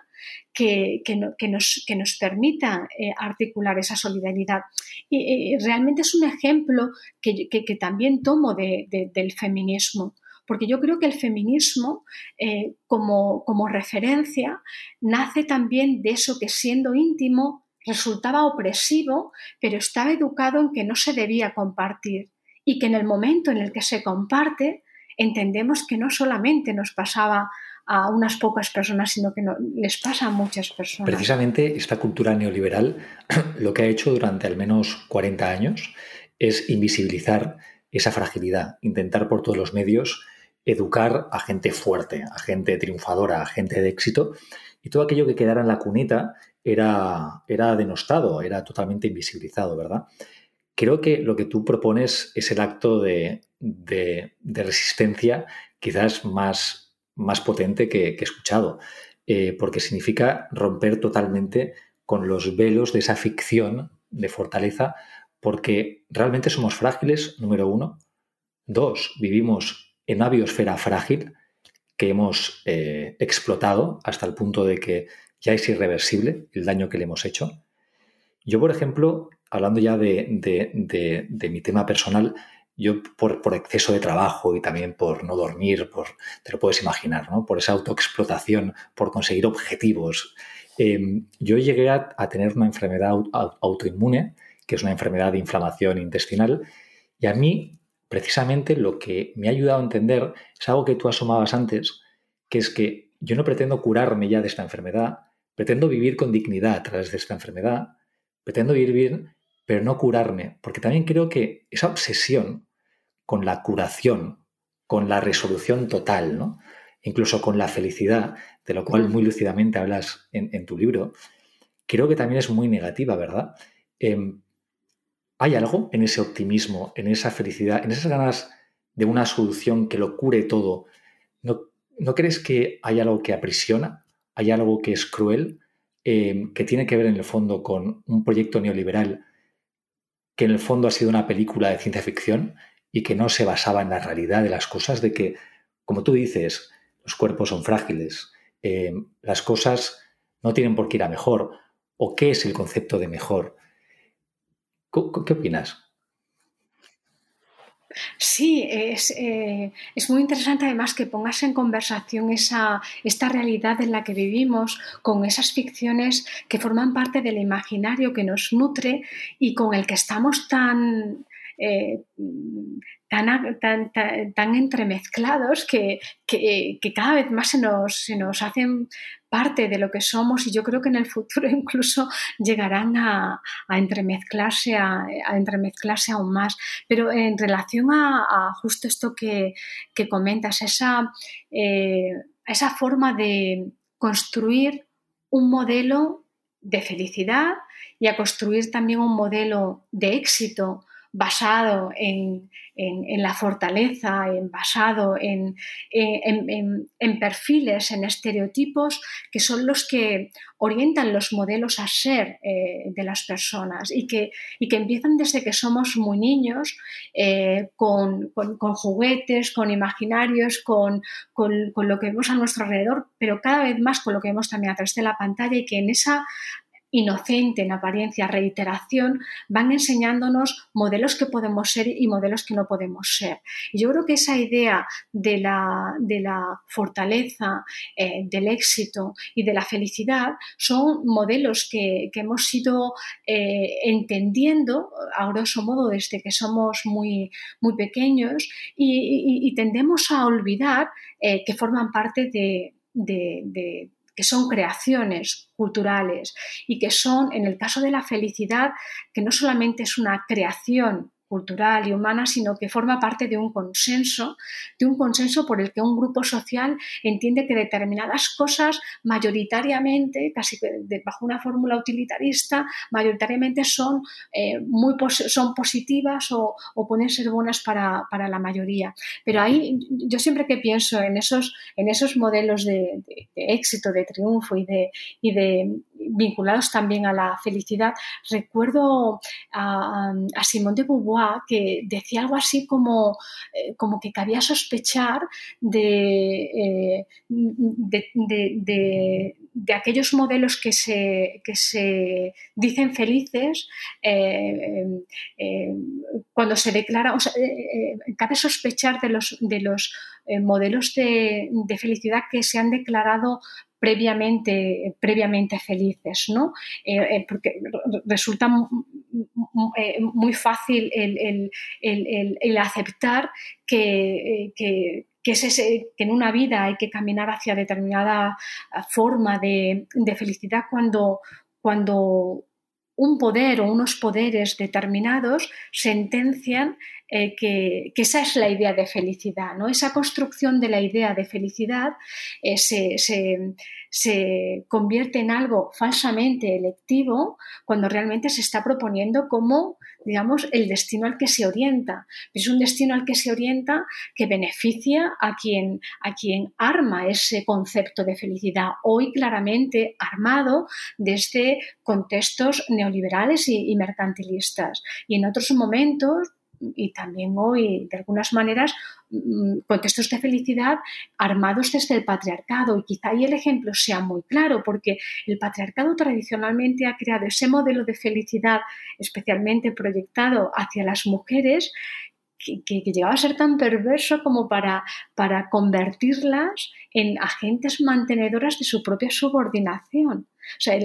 que, nos, que nos, permitan eh, articular esa solidaridad. Y, realmente es un ejemplo que, también tomo del feminismo porque yo creo que el feminismo eh, como, como, referencia nace también de eso que siendo íntimo resultaba opresivo, pero estaba educado en que no se debía compartir y que en el momento en el que se comparte entendemos que no solamente nos pasaba a unas pocas personas, sino que les pasa a muchas personas. Precisamente esta cultura neoliberal lo que ha hecho durante al menos 40 años es invisibilizar esa fragilidad, intentar por todos los medios educar a gente fuerte, a gente triunfadora, a gente de éxito, y todo aquello que quedara en la cuneta era, era denostado, era totalmente invisibilizado, ¿verdad? Creo que lo que tú propones es el acto de, resistencia quizás más, más potente que, he escuchado, eh, porque significa romper totalmente con los velos de esa ficción de fortaleza, porque realmente somos frágiles, número uno. Dos, vivimos en una biosfera frágil que hemos eh, explotado hasta el punto de que ya es irreversible el daño que le hemos hecho. Yo, por ejemplo, hablando ya de, mi tema personal, yo por, exceso de trabajo y también por no dormir, por, te lo puedes imaginar, ¿no? por esa autoexplotación, por conseguir objetivos, em, yo llegué a, tener una enfermedad autoinmune, que es una enfermedad de inflamación intestinal, y a mí precisamente lo que me ha ayudado a entender es algo que tú asomabas antes, que es que yo no pretendo curarme ya de esta enfermedad, pretendo vivir con dignidad a través de esta enfermedad, pretendo vivir pero no curarme, porque también creo que esa obsesión con la curación, con la resolución total, ¿no? incluso con la felicidad, de lo cual muy lúcidamente hablas en, tu libro, creo que también es muy negativa, ¿verdad? Em, ¿Hay algo en ese optimismo, en esa felicidad, en esas ganas de una solución que lo cure todo? ¿No, ¿no crees que hay algo que aprisiona? ¿Hay algo que es cruel? Em, que tiene que ver en el fondo con un proyecto neoliberal que en el fondo ha sido una película de ciencia ficción y que no se basaba en la realidad de las cosas, de que, como tú dices, los cuerpos son frágiles, em, las cosas no tienen por qué ir a mejor, o qué es el concepto de mejor. ¿Qué opinas? Sí, eh, es, muy interesante además que pongas en conversación esa, esta realidad en la que vivimos con esas ficciones que forman parte del imaginario que nos nutre y con el que estamos tan, eh, tan, tan, entremezclados que, cada vez más se nos, se nos hacen parte de lo que somos y yo creo que en el futuro incluso llegarán a, entremezclarse, a, entremezclarse aún más. Pero en relación a, justo esto que, comentas, esa, eh, esa forma de construir un modelo de felicidad y a construir también un modelo de éxito basado en, la fortaleza, en, basado en, perfiles, en estereotipos, que son los que orientan los modelos a ser eh, de las personas y que, que, empiezan desde que somos muy niños eh, con, juguetes, con imaginarios, con, con lo que vemos a nuestro alrededor, pero cada vez más con lo que vemos también a través de la pantalla y que en esa inocente en apariencia, reiteración, van enseñándonos modelos que podemos ser y modelos que no podemos ser. Y yo creo que esa idea de la, de la fortaleza, eh, del éxito y de la felicidad son modelos que, hemos ido eh, entendiendo, a grosso modo, desde que somos muy, muy pequeños y, tendemos a olvidar eh, que forman parte de que son creaciones culturales y que son, en el caso de la felicidad, que no solamente es una creación cultural y humana, sino que forma parte de un consenso, de un consenso por el que un grupo social entiende que determinadas cosas mayoritariamente, casi bajo una fórmula utilitarista, mayoritariamente son, eh, muy son positivas o, pueden ser buenas para, la mayoría. Pero ahí yo siempre que pienso en esos, en esos modelos de, éxito, de triunfo y de, y de vinculados también a la felicidad, recuerdo a, a Simone de Beauvoir que decía algo así como, eh, como que cabía sospechar de, eh, de, aquellos modelos que se, se dicen felices eh, cuando se declara, cabe sospechar de los, de los modelos de, felicidad que se han declarado previamente, previamente felices, ¿no? Eh, eh, porque resulta eh, muy fácil el, aceptar que, que, en una vida hay que caminar hacia determinada forma de, felicidad cuando, cuando un poder o unos poderes determinados sentencian eh, que, esa es la idea de felicidad, ¿no? Esa construcción de la idea de felicidad eh, se, se, convierte en algo falsamente electivo cuando realmente se está proponiendo como, digamos, el destino al que se orienta. Es un destino al que se orienta que beneficia a quien, a quien arma ese concepto de felicidad, hoy claramente armado desde contextos neoliberales y mercantilistas. Y en otros momentos, y también hoy, de algunas maneras, contextos de felicidad armados desde el patriarcado. Y quizá ahí el ejemplo sea muy claro, porque el patriarcado tradicionalmente ha creado ese modelo de felicidad especialmente proyectado hacia las mujeres que, que, llegaba a ser tan perverso como para, para convertirlas en agentes mantenedoras de su propia subordinación. O sea,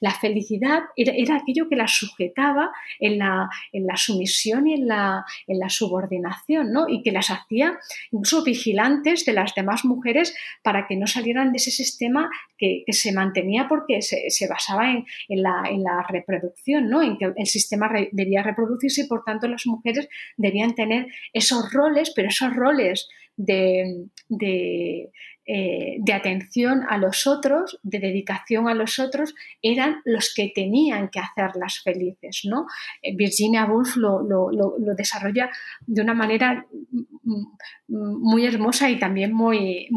la felicidad era, aquello que la sujetaba en la, en la sumisión y en la, en la, subordinación, ¿no? Y que las hacía incluso vigilantes de las demás mujeres para que no salieran de ese sistema que, se mantenía porque se, basaba en, la, reproducción, ¿no? En que el sistema debía reproducirse y por tanto las mujeres debían tener esos roles, pero esos roles de eh, de atención a los otros, de dedicación a los otros, eran los que tenían que hacerlas felices. ¿no? Eh, Virginia Woolf lo, desarrolla de una manera muy hermosa y también muy,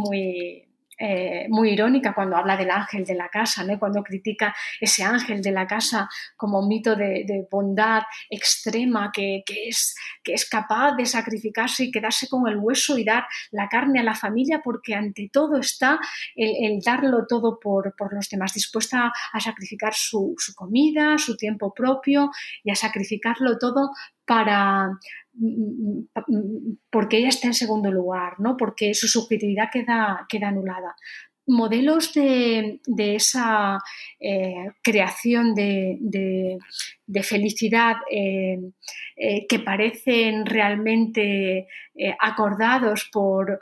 eh, muy irónica cuando habla del ángel de la casa, ¿no? cuando critica ese ángel de la casa como mito de, bondad extrema que, es, que es capaz de sacrificarse y quedarse con el hueso y dar la carne a la familia porque ante todo está el, darlo todo por, los demás, dispuesta a sacrificar su, su comida, su tiempo propio y a sacrificarlo todo para porque ella está en segundo lugar, ¿no? porque su subjetividad queda, queda anulada. Modelos de, esa eh, creación de, felicidad eh, eh, que parecen realmente acordados por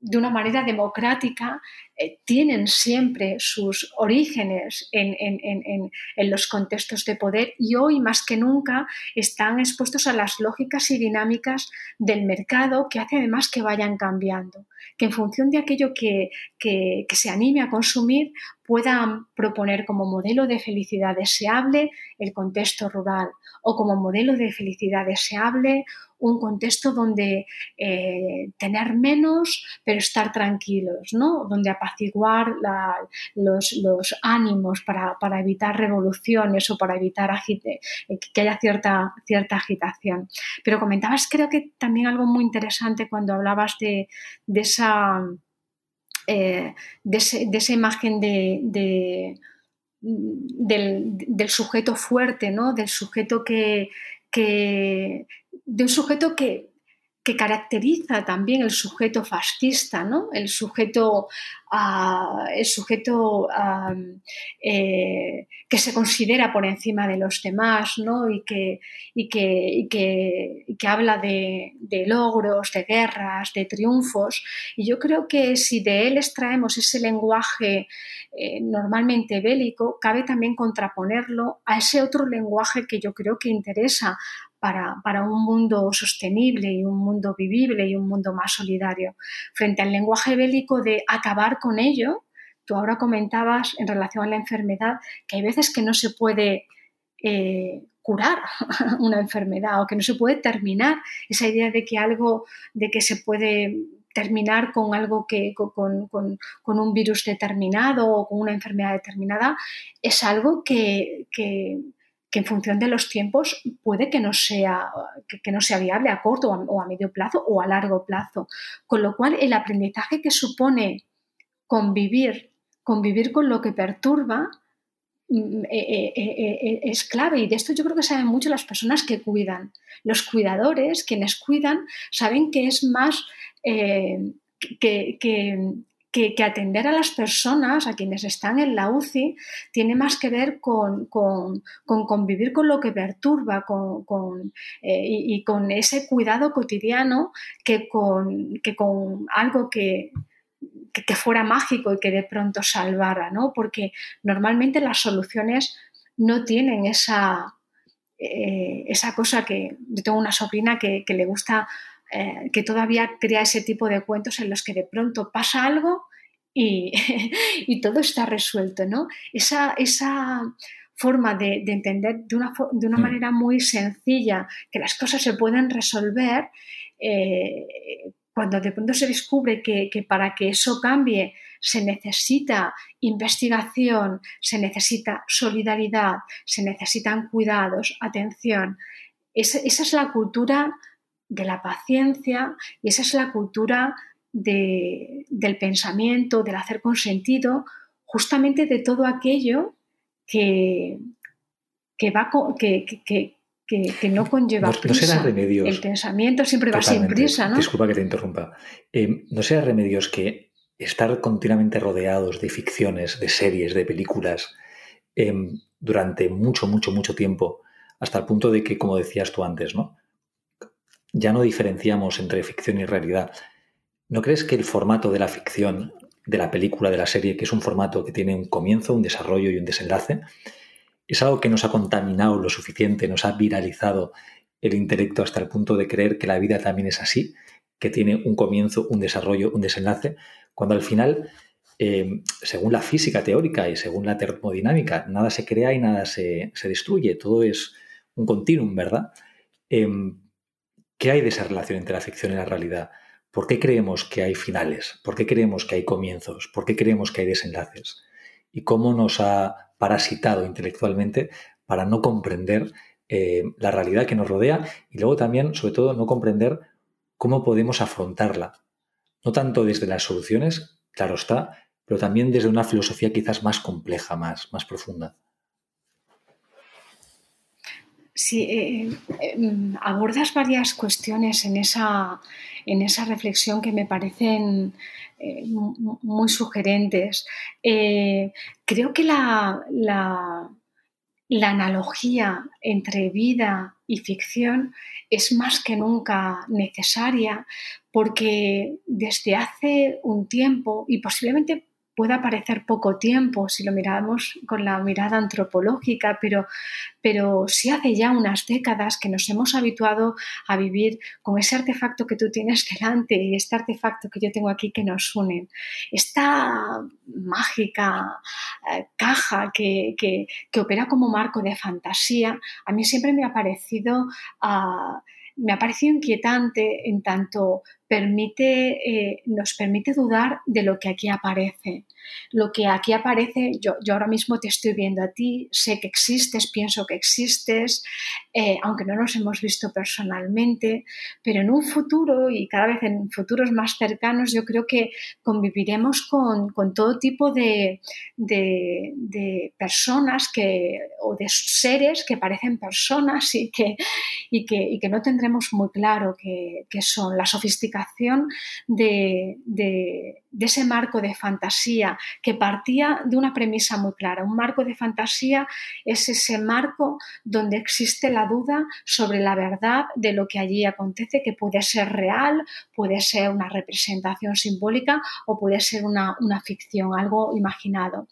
de una manera democrática, eh, tienen siempre sus orígenes en, los contextos de poder y hoy más que nunca están expuestos a las lógicas y dinámicas del mercado que hace además que vayan cambiando, que en función de aquello que, que se anime a consumir puedan proponer como modelo de felicidad deseable el contexto rural o como modelo de felicidad deseable un contexto donde eh, tener menos pero estar tranquilos, ¿no? donde apaciguar los, ánimos para, evitar revoluciones o para evitar eh, que haya cierta, cierta agitación. Pero comentabas creo que también algo muy interesante cuando hablabas de, esa... Eh, de, esa imagen de, del, sujeto fuerte, ¿no? del sujeto que, de un sujeto que, que caracteriza también el sujeto fascista, ¿no? el sujeto, ah, el sujeto ah, eh, que se considera por encima de los demás ¿no? y, que, y, que, que, habla de, logros, de guerras, de triunfos. Y yo creo que si de él extraemos ese lenguaje eh, normalmente bélico, cabe también contraponerlo a ese otro lenguaje que yo creo que interesa para, un mundo sostenible y un mundo vivible y un mundo más solidario. Frente al lenguaje bélico de acabar con ello, tú ahora comentabas en relación a la enfermedad que hay veces que no se puede eh, curar una enfermedad o que no se puede terminar esa idea de que algo, de que se puede terminar con algo que con, un virus determinado o con una enfermedad determinada es algo que, que en función de los tiempos puede que no sea, que, no sea viable a corto o a, medio plazo o a largo plazo. Con lo cual, el aprendizaje que supone convivir, convivir con lo que perturba, mm, eh, eh, eh, es clave y de esto yo creo que saben mucho las personas que cuidan. Los cuidadores, quienes cuidan, saben que es más que, que, atender a las personas, a quienes están en la UCI, tiene más que ver con, convivir con lo que perturba con, eh, y, con ese cuidado cotidiano que con, que con algo que, que, fuera mágico y que de pronto salvara, ¿no? Porque normalmente las soluciones no tienen esa, eh, esa cosa que yo tengo una sobrina que, le gusta, eh, que todavía crea ese tipo de cuentos en los que de pronto pasa algo y, todo está resuelto, ¿no? Esa, esa forma de, entender de una, de una, mm. manera muy sencilla que las cosas se pueden resolver, eh, cuando de pronto se descubre que, para que eso cambie se necesita investigación, se necesita solidaridad, se necesitan cuidados, atención. esa es la cultura de la paciencia y esa es la cultura del pensamiento, del hacer con sentido, justamente de todo aquello que, que, va, que, que, no conlleva no, prisa. remedios. El pensamiento siempre va sin prisa, ¿no? Disculpa que te interrumpa. Eh, no será remedios que estar continuamente rodeados de ficciones, de series, de películas, em, durante mucho, mucho, mucho tiempo, hasta el punto de que, como decías tú antes, ¿no? Ya no diferenciamos entre ficción y realidad. ¿No crees que el formato de la ficción, de la película, de la serie, que es un formato que tiene un comienzo, un desarrollo y un desenlace, es algo que nos ha contaminado lo suficiente, nos ha viralizado el intelecto hasta el punto de creer que la vida también es así, que tiene un comienzo, un desarrollo, un desenlace, cuando al final, eh, según la física teórica y según la termodinámica, nada se crea y nada se, destruye, todo es un continuum, ¿verdad? Em, ¿Qué hay de esa relación entre la ficción y la realidad? ¿Por qué creemos que hay finales? ¿Por qué creemos que hay comienzos? ¿Por qué creemos que hay desenlaces? ¿Y cómo nos ha parasitado intelectualmente para no comprender eh, la realidad que nos rodea y luego también, sobre todo, no comprender cómo podemos afrontarla? No tanto desde las soluciones, claro está, pero también desde una filosofía quizás más compleja, más, más profunda. Sí, eh, em, abordas varias cuestiones en esa, en esa reflexión que me parecen eh, muy sugerentes. Eh, creo que la, la, analogía entre vida y ficción es más que nunca necesaria porque desde hace un tiempo y posiblemente pueda parecer poco tiempo si lo miramos con la mirada antropológica, pero, pero sí hace ya unas décadas que nos hemos habituado a vivir con ese artefacto que tú tienes delante y este artefacto que yo tengo aquí que nos unen. Esta mágica eh, caja que, opera como marco de fantasía, a mí siempre me ha parecido... Ah, me ha parecido inquietante en tanto permite, eh, nos permite dudar de lo que aquí aparece. Lo que aquí aparece, yo, yo, ahora mismo te estoy viendo a ti, sé que existes, pienso que existes, eh, aunque no nos hemos visto personalmente, pero en un futuro y cada vez en futuros más cercanos yo creo que conviviremos con, con todo tipo de, de, personas que, o de seres que parecen personas y que, y que, y que no tendremos muy claro qué son. La sofisticación de, de ese marco de fantasía que partía de una premisa muy clara. Un marco de fantasía es ese marco donde existe la duda sobre la verdad de lo que allí acontece, que puede ser real, puede ser una representación simbólica o puede ser una, ficción, algo imaginado.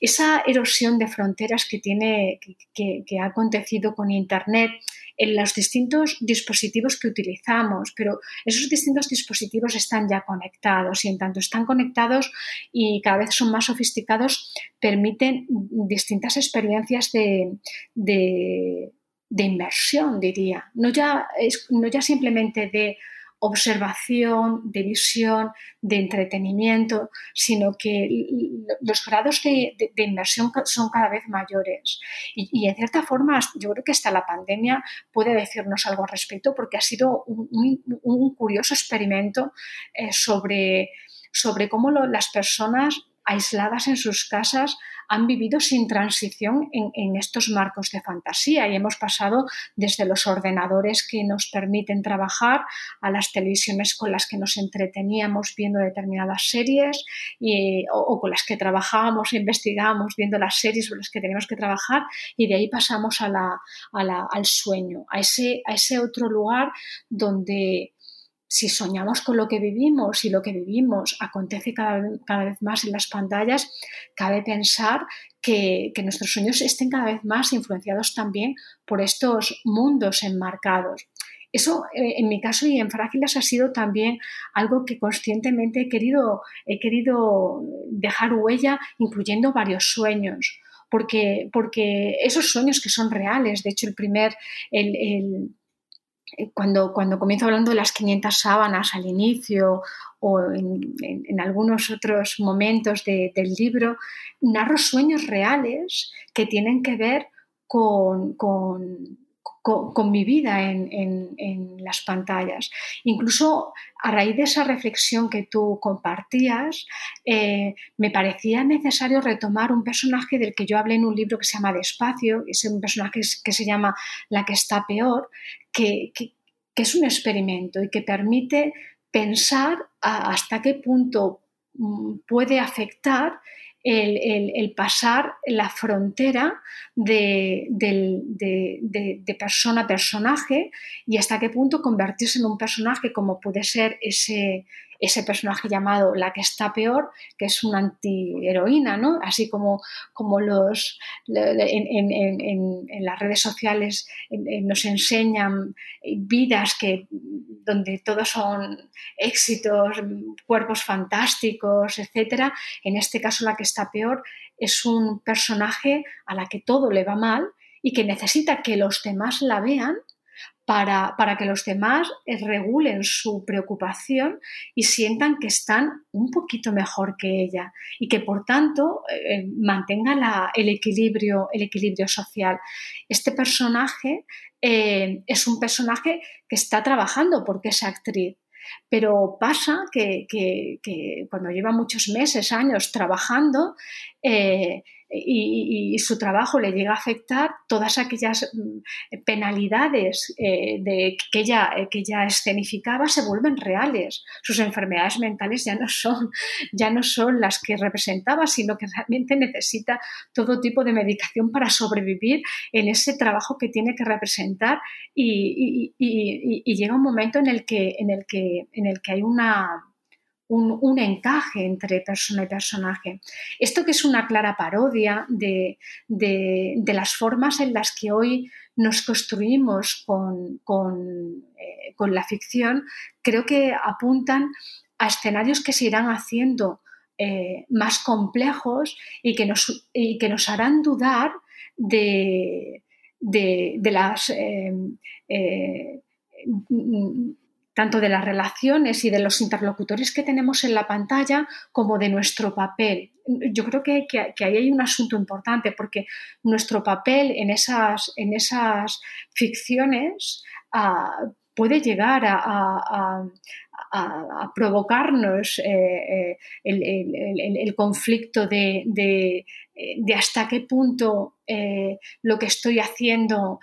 Esa erosión de fronteras que, tiene, que ha acontecido con Internet, en los distintos dispositivos que utilizamos, pero esos distintos dispositivos están ya conectados y en tanto conectados y cada vez son más sofisticados, permiten distintas experiencias de, de, inversión, diría. No ya, no ya simplemente de observación, de visión, de entretenimiento, sino que los grados de, inversión son cada vez mayores. Y, en cierta forma, yo creo que hasta la pandemia puede decirnos algo al respecto, porque ha sido un, curioso experimento eh, sobre, sobre cómo las personas aisladas en sus casas han vivido sin transición en, estos marcos de fantasía. Y hemos pasado desde los ordenadores que nos permiten trabajar a las televisiones con las que nos entreteníamos viendo determinadas series o, con las que trabajábamos e investigábamos viendo las series con las que teníamos que trabajar y de ahí pasamos al sueño, a ese otro lugar donde si soñamos con lo que vivimos y lo que vivimos acontece cada, vez más en las pantallas, cabe pensar que, nuestros sueños estén cada vez más influenciados también por estos mundos enmarcados. Eso, eh, en mi caso y en Frágiles, ha sido también algo que conscientemente he querido, he querido dejar huella, incluyendo varios sueños. Porque, porque esos sueños que son reales, de hecho, el primer, el, cuando, cuando comienzo hablando de las 500 sábanas al inicio o en, algunos otros momentos del libro, narro sueños reales que tienen que ver con, con, mi vida en, las pantallas. Incluso a raíz de esa reflexión que tú compartías, eh, me parecía necesario retomar un personaje del que yo hablé en un libro que se llama Despacio, es un personaje que se llama La que está peor, que, es un experimento y que permite pensar hasta qué punto mm, puede afectar el, pasar la frontera de, persona a personaje y hasta qué punto convertirse en un personaje como puede ser ese, ese personaje llamado la que está peor, que es una antiheroína, ¿no? Así como, como los, en, las redes sociales nos enseñan vidas que, donde todos son éxitos, cuerpos fantásticos, etc. En este caso la que está peor es un personaje a la que todo le va mal y que necesita que los demás la vean para, que los demás eh, regulen su preocupación y sientan que están un poquito mejor que ella y que por tanto eh, mantenga el, equilibrio, el equilibrio social. Este personaje eh, es un personaje que está trabajando porque es actriz. Pero pasa que, cuando lleva muchos meses, años trabajando, y, su trabajo le llega a afectar, todas aquellas mm, penalidades eh, que, ella, eh, que escenificaba se vuelven reales. Sus enfermedades mentales ya no, son, ya no son las que representaba, sino que realmente necesita todo tipo de medicación para sobrevivir en ese trabajo que tiene que representar y, y llega un momento en el que, en el que, en el que hay una un, encaje entre persona y personaje. Esto que es una clara parodia de, las formas en las que hoy nos construimos eh, con, la ficción, creo que apuntan a escenarios que se irán haciendo eh, más complejos y que nos, que nos harán dudar de, las... Eh, tanto de las relaciones y de los interlocutores que tenemos en la pantalla como de nuestro papel. Yo creo que, ahí hay un asunto importante porque nuestro papel en esas, en esas ficciones ah, puede llegar a, provocarnos eh, eh, el, conflicto de, hasta qué punto eh, lo que estoy haciendo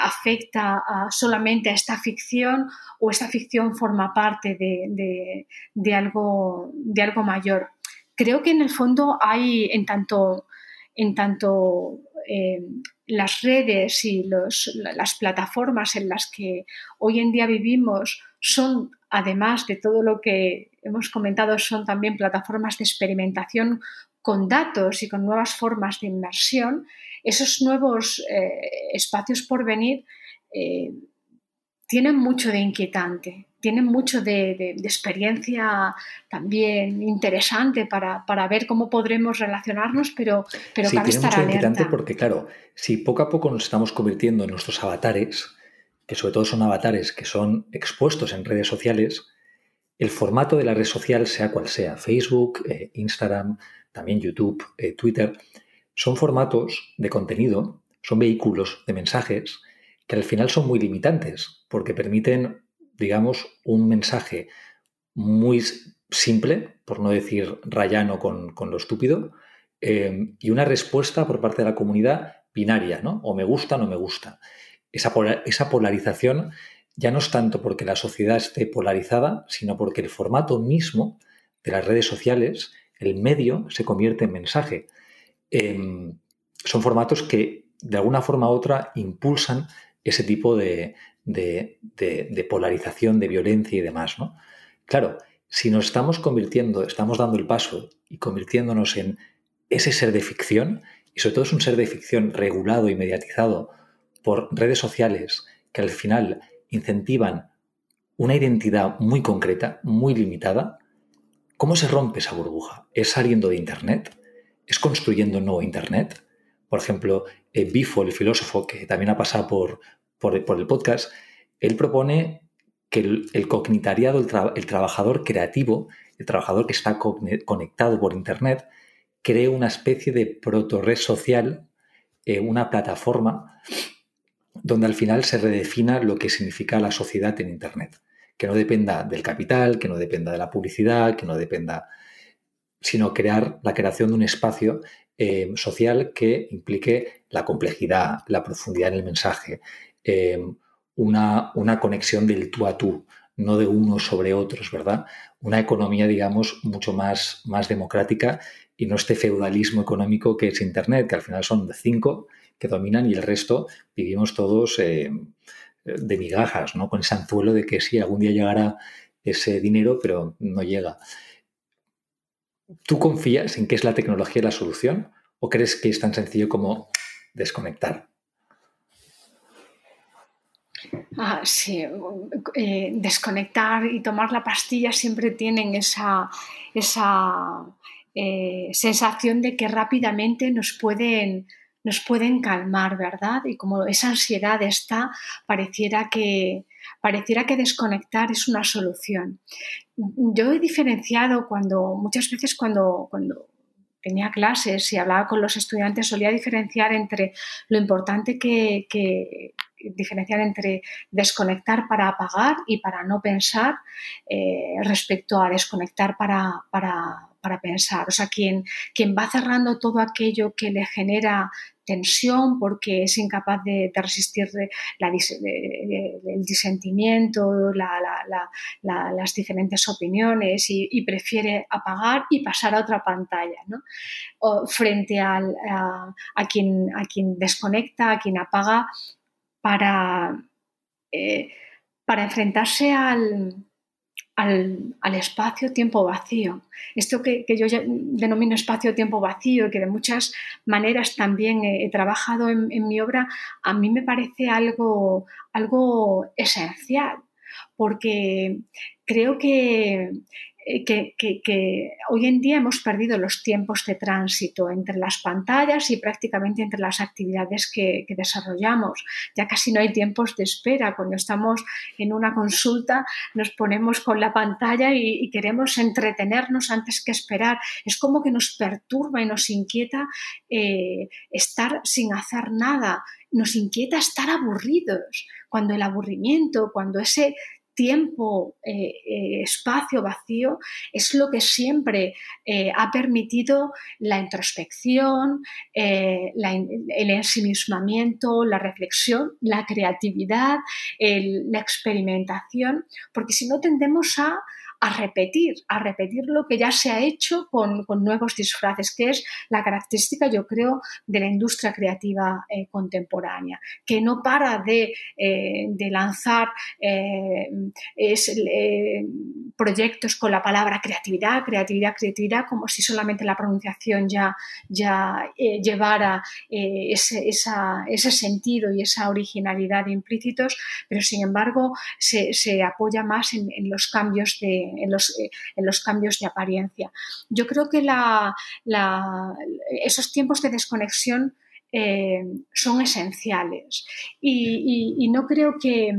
afecta solamente a esta ficción o esta ficción forma parte de, algo, de algo mayor. Creo que en el fondo hay, en tanto, en tanto las redes y las plataformas en las que hoy en día vivimos son, además de todo lo que hemos comentado, son también plataformas de experimentación con datos y con nuevas formas de inmersión, esos nuevos eh, espacios por venir eh, tienen mucho de inquietante, tienen mucho de, experiencia también interesante para, ver cómo podremos relacionarnos, pero, pero sí, tiene mucho de inquietante porque, claro, si poco a poco nos estamos convirtiendo en nuestros avatares, que sobre todo son avatares que son expuestos en redes sociales, el formato de la red social, sea cual sea, Facebook, eh, Instagram, también YouTube, eh, Twitter, son formatos de contenido, son vehículos de mensajes que al final son muy limitantes porque permiten, digamos, un mensaje muy simple, por no decir rayano con, lo estúpido, eh, y una respuesta por parte de la comunidad binaria, ¿no? O me gusta no me gusta. Esa, esa polarización ya no es tanto porque la sociedad esté polarizada, sino porque el formato mismo de las redes sociales, el medio, se convierte en mensaje. Em, son formatos que de alguna forma u otra impulsan ese tipo de, de, polarización, de violencia y demás. ¿no? Claro, si nos estamos convirtiendo, estamos dando el paso y convirtiéndonos en ese ser de ficción, y sobre todo es un ser de ficción regulado y mediatizado por redes sociales que al final incentivan una identidad muy concreta, muy limitada, ¿cómo se rompe esa burbuja? ¿Es saliendo de Internet? ¿Es construyendo un nuevo Internet? Por ejemplo, eh, Bifo, el filósofo que también ha pasado por, por, el podcast, él propone que el, cognitariado, el, trabajador creativo, el trabajador que está conectado por Internet, cree una especie de proto-red social, eh, una plataforma donde al final se redefina lo que significa la sociedad en Internet. Que no dependa del capital, que no dependa de la publicidad, que no dependa, sino crear la creación de un espacio eh, social que implique la complejidad, la profundidad en el mensaje, eh, una, una, conexión del tú a tú, no de unos sobre otros, ¿verdad? Una economía, digamos, mucho más, más democrática y no este feudalismo económico que es Internet, que al final son cinco que dominan y el resto vivimos todos eh, de migajas, ¿no? Con ese anzuelo de que sí, algún día llegará ese dinero, pero no llega. ¿Tú confías en que es la tecnología la solución o crees que es tan sencillo como desconectar? Ah, sí, eh, desconectar y tomar la pastilla siempre tienen esa, esa eh, sensación de que rápidamente nos pueden, nos pueden calmar, ¿verdad? Y como esa ansiedad está, pareciera que, pareciera que desconectar es una solución. Yo he diferenciado cuando, muchas veces cuando, cuando tenía clases y hablaba con los estudiantes, solía diferenciar entre lo importante que, diferenciar entre desconectar para apagar y para no pensar eh, respecto a desconectar para, para, para, pensar. O sea, quien, quien va cerrando todo aquello que le genera tensión porque es incapaz de, resistir el disentimiento, las diferentes opiniones y, prefiere apagar y pasar a otra pantalla. frente a, quien, a quien desconecta, a quien apaga para, eh, para enfrentarse al, al, espacio-tiempo vacío. Esto que, yo denomino espacio-tiempo vacío y que de muchas maneras también he, trabajado en, mi obra, a mí me parece algo, algo esencial, porque creo que eh, que, hoy en día hemos perdido los tiempos de tránsito entre las pantallas y prácticamente entre las actividades que, desarrollamos. Ya casi no hay tiempos de espera. Cuando estamos en una consulta nos ponemos con la pantalla y, queremos entretenernos antes que esperar. Es como que nos perturba y nos inquieta eh, estar sin hacer nada. Nos inquieta estar aburridos, cuando el aburrimiento, cuando ese tiempo, eh, eh, espacio vacío, es lo que siempre eh, ha permitido la introspección, el ensimismamiento, la reflexión, la creatividad, la experimentación, porque si no tendemos a a repetir, a repetir lo que ya se ha hecho con, nuevos disfraces, que es la característica, yo creo, de la industria creativa eh, contemporánea, que no para de, eh, lanzar eh, proyectos con la palabra creatividad, creatividad, creatividad, como si solamente la pronunciación ya, ya llevara ese, ese, sentido y esa originalidad implícitos, pero sin embargo se, apoya más en los cambios de en, los, eh, en, los, cambios de apariencia. Yo creo que esos tiempos de desconexión eh, son esenciales y, no creo que...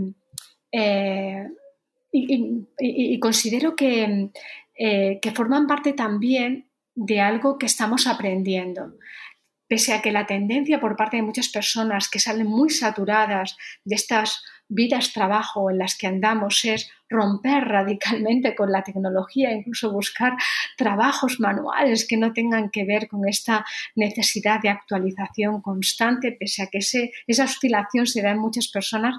Eh, y, considero que, que forman parte también de algo que estamos aprendiendo pese a que la tendencia por parte de muchas personas que salen muy saturadas de estas vidas trabajo en las que andamos es romper radicalmente con la tecnología, incluso buscar trabajos manuales que no tengan que ver con esta necesidad de actualización constante, pese a que esa oscilación se da en muchas personas,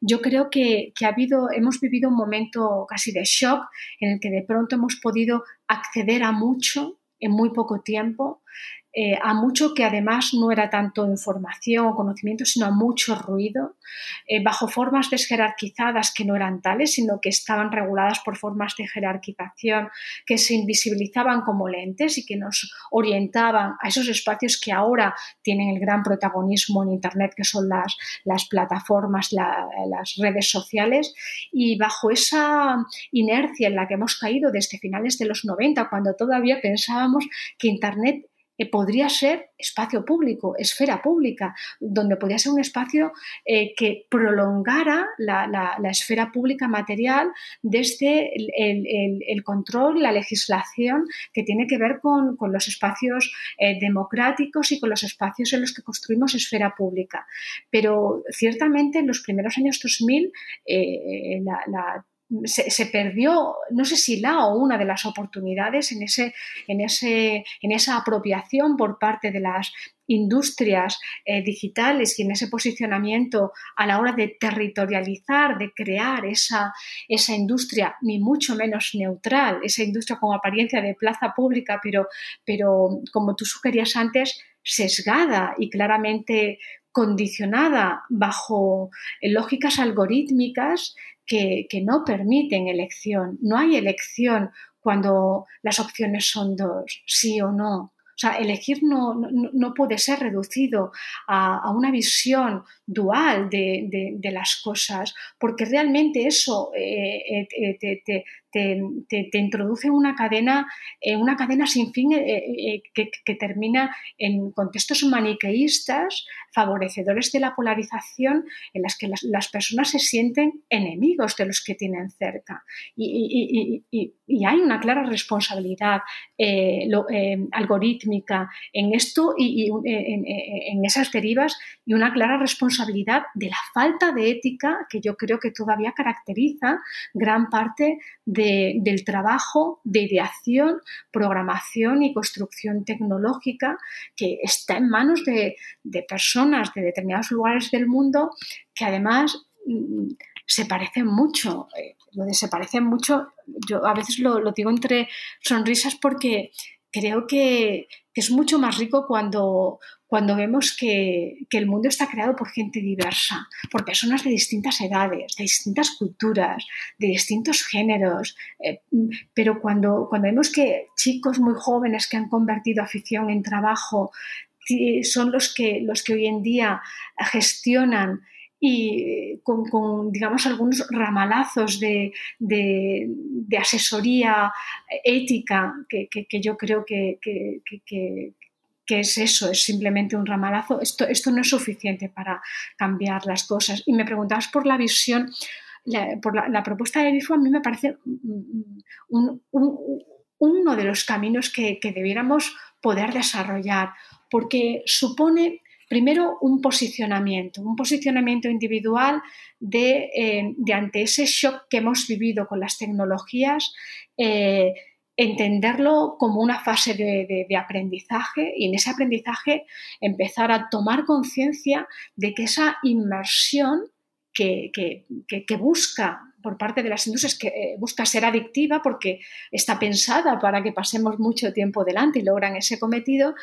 yo creo que, ha habido, hemos vivido un momento casi de shock en el que de pronto hemos podido acceder a mucho en muy poco tiempo eh, a mucho que además no era tanto información o conocimiento, sino a mucho ruido, eh, bajo formas desjerarquizadas que no eran tales, sino que estaban reguladas por formas de jerarquización que se invisibilizaban como lentes y que nos orientaban a esos espacios que ahora tienen el gran protagonismo en Internet, que son las, las plataformas, las redes sociales, y bajo esa inercia en la que hemos caído desde finales de los 90, cuando todavía pensábamos que Internet podría ser espacio público, esfera pública, donde podría ser un espacio eh, que prolongara la, esfera pública material desde el, control, la legislación que tiene que ver con, los espacios eh, democráticos y con los espacios en los que construimos esfera pública. Pero ciertamente en los primeros años 2000 eh, la se, perdió, no sé si la o una de las oportunidades en, ese, en, ese, en esa apropiación por parte de las industrias eh, digitales y en ese posicionamiento a la hora de territorializar, de crear esa, esa industria, ni mucho menos neutral, esa industria con apariencia de plaza pública, pero, pero como tú sugerías antes, sesgada y claramente condicionada bajo lógicas algorítmicas que, no permiten elección. No hay elección cuando las opciones son dos, sí o no. O sea, elegir no, no, puede ser reducido a, una visión dual de, las cosas, porque realmente eso eh, eh, te, introduce en una cadena, una cadena sin fin eh, que, termina en contextos maniqueístas favorecedores de la polarización en las que las, personas se sienten enemigos de los que tienen cerca. Y, hay una clara responsabilidad eh, eh, algorítmica en esto y, en, esas derivas y una clara responsabilidad de la falta de ética que yo creo que todavía caracteriza gran parte del trabajo de ideación, programación y construcción tecnológica que está en manos de personas de determinados lugares del mundo que además mm, se parecen mucho. Eh, lo de se parecen mucho, yo a veces lo, digo entre sonrisas porque creo que, es mucho más rico cuando, cuando vemos que, el mundo está creado por gente diversa, por personas de distintas edades, de distintas culturas, de distintos géneros, eh, pero cuando, cuando vemos que chicos muy jóvenes que han convertido afición en trabajo son los que, los que hoy en día gestionan y con, digamos, algunos ramalazos de, asesoría ética, que, yo creo que, es eso, es simplemente un ramalazo. Esto, esto no es suficiente para cambiar las cosas. Y me preguntabas por la visión, por la, propuesta de BIFO, a mí me parece uno de los caminos que, que debiéramos poder desarrollar porque supone primero un posicionamiento, un posicionamiento individual de, eh, ante ese shock que hemos vivido con las tecnologías, eh, entenderlo como una fase de, aprendizaje y en ese aprendizaje empezar a tomar conciencia de que esa inmersión que, busca por parte de las industrias que eh, busca ser adictiva porque está pensada para que pasemos mucho tiempo delante y logran ese cometido,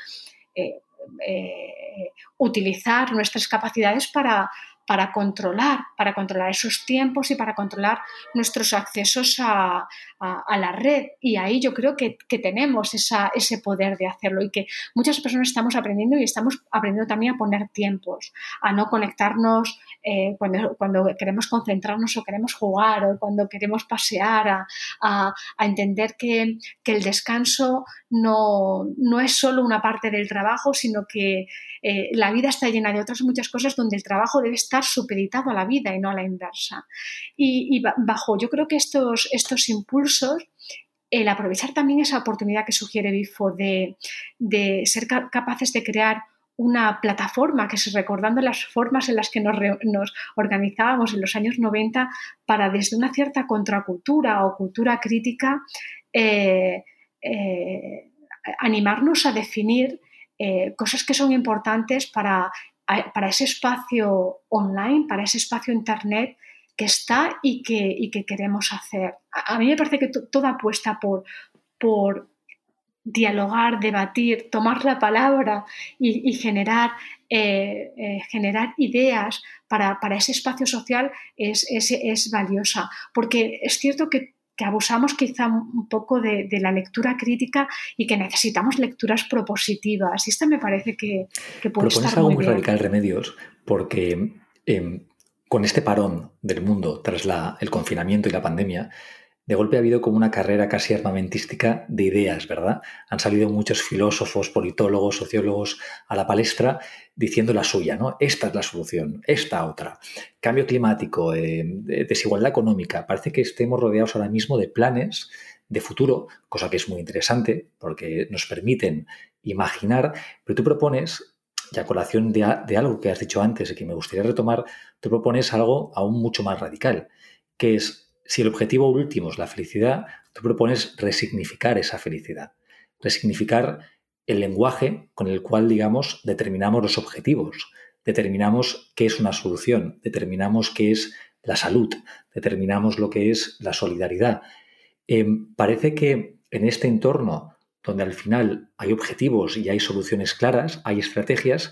eh, utilizar nuestras capacidades para, para controlar, para controlar esos tiempos y para controlar nuestros accesos a, la red. Y ahí yo creo que, tenemos ese poder de hacerlo y que muchas personas estamos aprendiendo y estamos aprendiendo también a poner tiempos, a no conectarnos eh, cuando, cuando, queremos concentrarnos o queremos jugar o cuando queremos pasear, a, entender que, el descanso no, no es solo una parte del trabajo, sino que eh, la vida está llena de otras muchas cosas donde el trabajo debe estar supeditado a la vida y no a la inversa. Y, bajo, yo creo que estos, estos impulsos, el aprovechar también esa oportunidad que sugiere BIFO de, ser capaces de crear una plataforma que es recordando las formas en las que nos, organizábamos en los años 90 para desde una cierta contracultura o cultura crítica eh, eh, animarnos a definir eh, cosas que son importantes para, para, ese espacio online, para ese espacio internet que está y que, que queremos hacer. A, mí me parece que toda apuesta por, por dialogar, debatir, tomar la palabra y, generar, eh, eh, generar ideas para, ese espacio social es, es, valiosa. Porque es cierto que, abusamos quizá un poco de, la lectura crítica y que necesitamos lecturas propositivas. Y esta me parece que, que puede Propones estar algo muy, muy radical, Remedios, porque em, con este parón del mundo tras el confinamiento y la pandemia, de golpe ha habido como una carrera casi armamentística de ideas, ¿verdad? Han salido muchos filósofos, politólogos, sociólogos a la palestra diciendo la suya, ¿no? Esta es la solución, esta otra. Cambio climático, eh, desigualdad económica. Parece que estemos rodeados ahora mismo de planes de futuro, cosa que es muy interesante porque nos permiten imaginar, pero tú propones, ya colación de, de algo que has dicho antes y que me gustaría retomar, tú propones algo aún mucho más radical, que es si el objetivo último es la felicidad, tú propones resignificar esa felicidad, resignificar el lenguaje con el cual, digamos, determinamos los objetivos, determinamos qué es una solución, determinamos qué es la salud, determinamos lo que es la solidaridad. Em, parece que en este entorno, donde al final hay objetivos y hay soluciones claras, hay estrategias,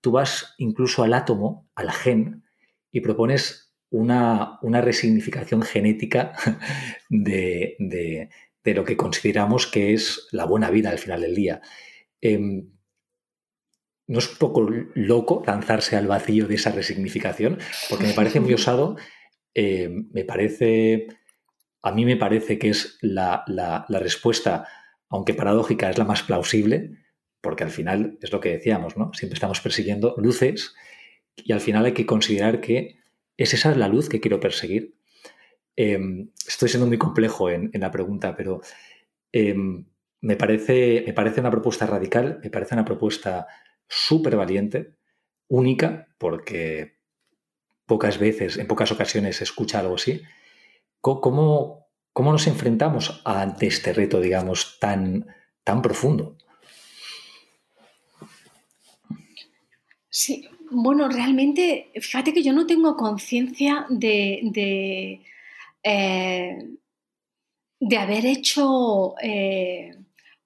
tú vas incluso al átomo, al gen, y propones una, resignificación genética de, lo que consideramos que es la buena vida al final del día. Em, ¿No es un poco loco lanzarse al vacío de esa resignificación? Porque me parece muy osado, em, me parece, a mí me parece que es la, la, respuesta, aunque paradójica, es la más plausible, porque al final es lo que decíamos, ¿no? Siempre estamos persiguiendo luces y al final hay que considerar que ¿Es esa la luz que quiero perseguir? Em, estoy siendo muy complejo en, la pregunta, pero em, me, parece, me parece una propuesta radical, me parece una propuesta súper valiente, única, porque pocas veces, en pocas ocasiones se escucha algo así. ¿Cómo, cómo nos enfrentamos ante este reto, digamos, tan, tan profundo? Sí, bueno, realmente, fíjate que yo no tengo conciencia de, de, eh, haber hecho eh,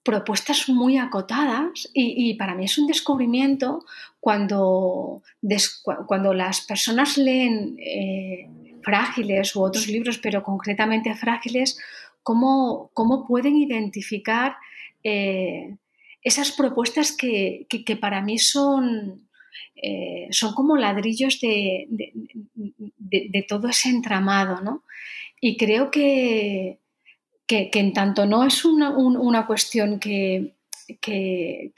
propuestas muy acotadas y, para mí es un descubrimiento cuando, cuando las personas leen eh, frágiles u otros libros, pero concretamente frágiles, cómo, cómo pueden identificar esas propuestas que para mí son eh, son como ladrillos de, todo ese entramado, ¿no? Y creo que, que, en tanto no es una, cuestión que, que,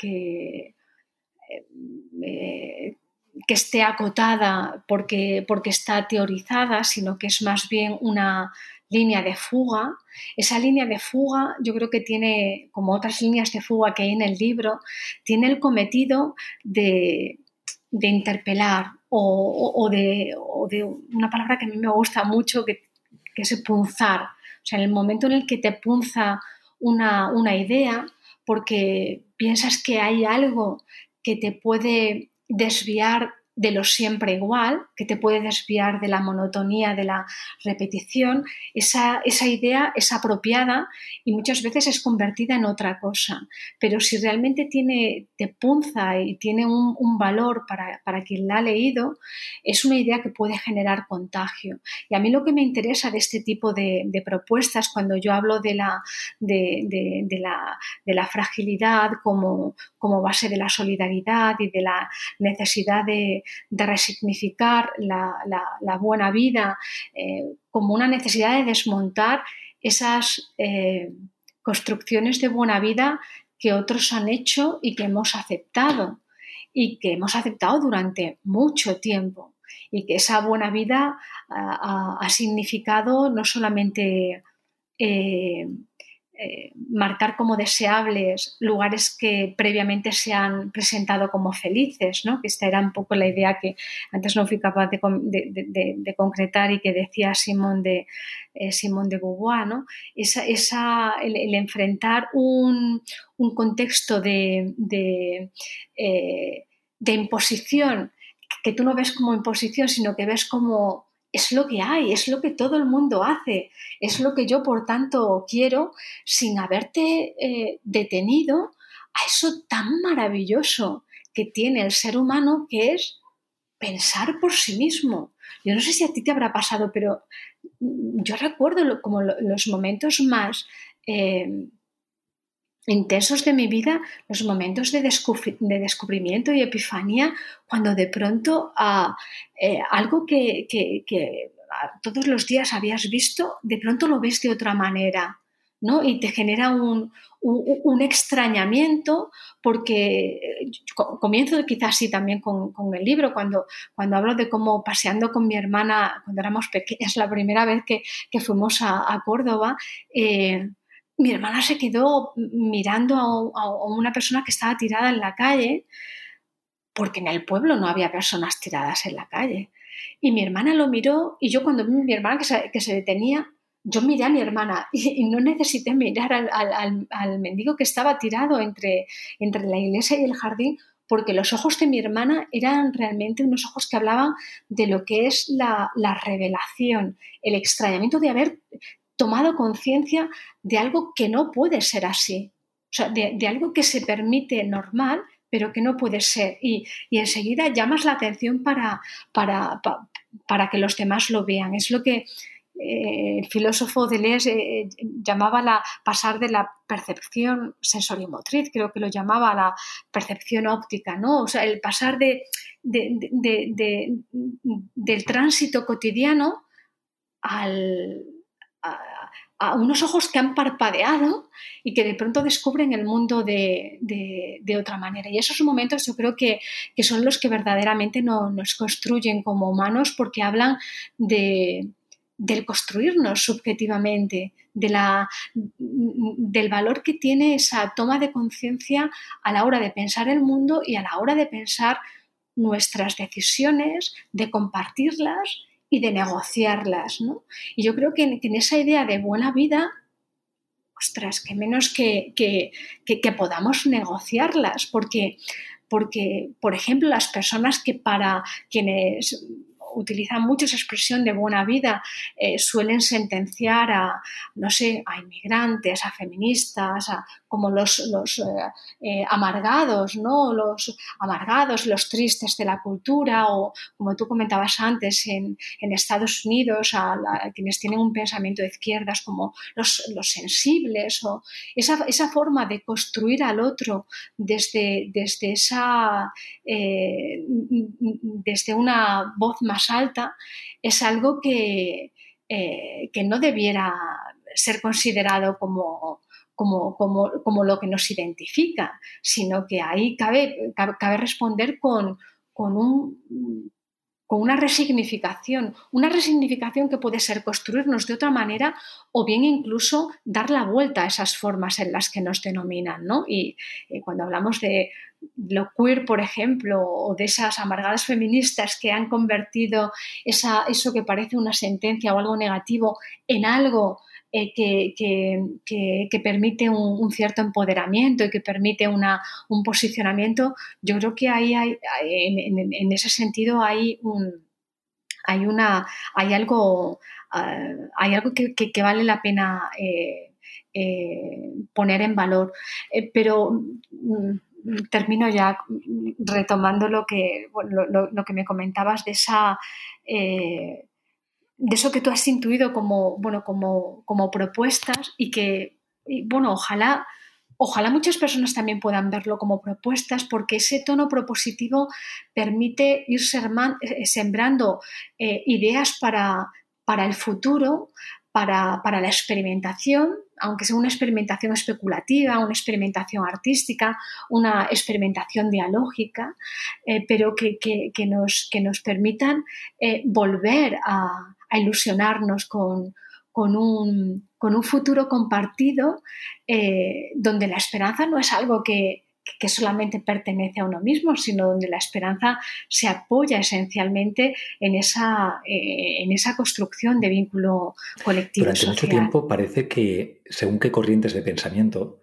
eh, que esté acotada porque, porque está teorizada, sino que es más bien una línea de fuga. Esa línea de fuga yo creo que tiene, como otras líneas de fuga que hay en el libro, tiene el cometido de, de interpelar o, de, una palabra que a mí me gusta mucho, que, es punzar. O sea, en el momento en el que te punza una, una idea, porque piensas que hay algo que te puede desviar de lo siempre igual, que te puede desviar de la monotonía, de la repetición, esa, esa, idea es apropiada y muchas veces es convertida en otra cosa. Pero si realmente tiene, te punza y tiene un, valor para, quien la ha leído, es una idea que puede generar contagio. Y a mí lo que me interesa de este tipo de, propuestas, cuando yo hablo de la, de, la, de la fragilidad como, como base de la solidaridad y de la necesidad de de, resignificar la, buena vida eh, como una necesidad de desmontar esas eh, construcciones de buena vida que otros han hecho y que hemos aceptado y que hemos aceptado durante mucho tiempo y que esa buena vida ha, significado no solamente eh, eh, marcar como deseables lugares que previamente se han presentado como felices, ¿no? que esta era un poco la idea que antes no fui capaz de, concretar y que decía Simón de, eh, de Beauvoir, ¿no? esa, el, enfrentar un, contexto de, eh, de imposición que tú no ves como imposición, sino que ves como es lo que hay, es lo que todo el mundo hace, es lo que yo por tanto quiero sin haberte eh, detenido a eso tan maravilloso que tiene el ser humano que es pensar por sí mismo. Yo no sé si a ti te habrá pasado, pero yo recuerdo como los momentos más eh, intensos de mi vida, los momentos de, descubrimiento y epifanía, cuando de pronto ah, eh, algo que, todos los días habías visto, de pronto lo ves de otra manera. ¿no? y te genera un, extrañamiento porque eh, comienzo quizás así también con, el libro, cuando, cuando hablo de cómo paseando con mi hermana cuando éramos pequeñas, la primera vez que, fuimos a, Córdoba, eh, mi hermana se quedó mirando a, una persona que estaba tirada en la calle, porque en el pueblo no había personas tiradas en la calle. Y mi hermana lo miró y yo cuando vi a mi hermana que se, detenía, yo miré a mi hermana y, no necesité mirar al, mendigo que estaba tirado entre, entre la iglesia y el jardín, porque los ojos de mi hermana eran realmente unos ojos que hablaban de lo que es la, la revelación, el extrañamiento de haber tomado conciencia de algo que no puede ser así, o sea, de, algo que se permite normal, pero que no puede ser. Y, enseguida llamas la atención para, para, para, que los demás lo vean. Es lo que eh, el filósofo Deleuze eh, llamaba la pasar de la percepción sensorimotriz, creo que lo llamaba la percepción óptica, ¿no? O sea, el pasar de, del tránsito cotidiano al, a, unos ojos que han parpadeado y que de pronto descubren el mundo de, otra manera. Y esos momentos yo creo que, son los que verdaderamente nos construyen como humanos porque hablan de, del construirnos subjetivamente, de la, del valor que tiene esa toma de conciencia a la hora de pensar el mundo y a la hora de pensar nuestras decisiones, de compartirlas y de negociarlas, ¿no? Y yo creo que en, esa idea de buena vida, ostras, que menos que, que, que podamos negociarlas, porque, porque, por ejemplo, las personas que para quienes utilizan mucho esa expresión de buena vida, eh, suelen sentenciar a, no sé, a inmigrantes, a feministas, a, como los, los eh, eh, amargados, ¿no? Los amargados, los tristes de la cultura, o como tú comentabas antes, en, Estados Unidos, a, quienes tienen un pensamiento de izquierdas como los, los sensibles, o esa, esa, forma de construir al otro desde, desde esa desde una voz más alta, es algo que, eh, que no debiera ser considerado como, como, como, lo que nos identifica, sino que ahí cabe, cabe, responder con, con, un, con una resignificación, una resignificación que puede ser construirnos de otra manera o bien incluso dar la vuelta a esas formas en las que nos denominan. ¿no? Y eh, cuando hablamos de lo queer, por ejemplo, o de esas amargadas feministas que han convertido eso que parece una sentencia o algo negativo en algo eh, que, permite un, cierto empoderamiento y que permite una, un posicionamiento, yo creo que ahí hay, en, ese sentido hay un, hay una hay algo ah, hay algo que, vale la pena eh, eh, poner en valor. Pero mm, termino ya retomando lo que, lo, que me comentabas de esa... de eso que tú has intuido como, bueno, como, como propuestas y que, bueno, ojalá, ojalá muchas personas también puedan verlo como propuestas porque ese tono propositivo permite ir eh, sembrando eh, ideas para, para el futuro, para, para, la experimentación aunque sea una experimentación especulativa, una experimentación artística, una experimentación dialógica, eh, pero que, nos, que, nos, permitan volver a, ilusionarnos con, un, futuro compartido eh, donde la esperanza no es algo que, que solamente pertenece a uno mismo, sino donde la esperanza se apoya esencialmente en esa, eh, en esa construcción de vínculo colectivo. Durante mucho tiempo parece que, según qué corrientes de pensamiento,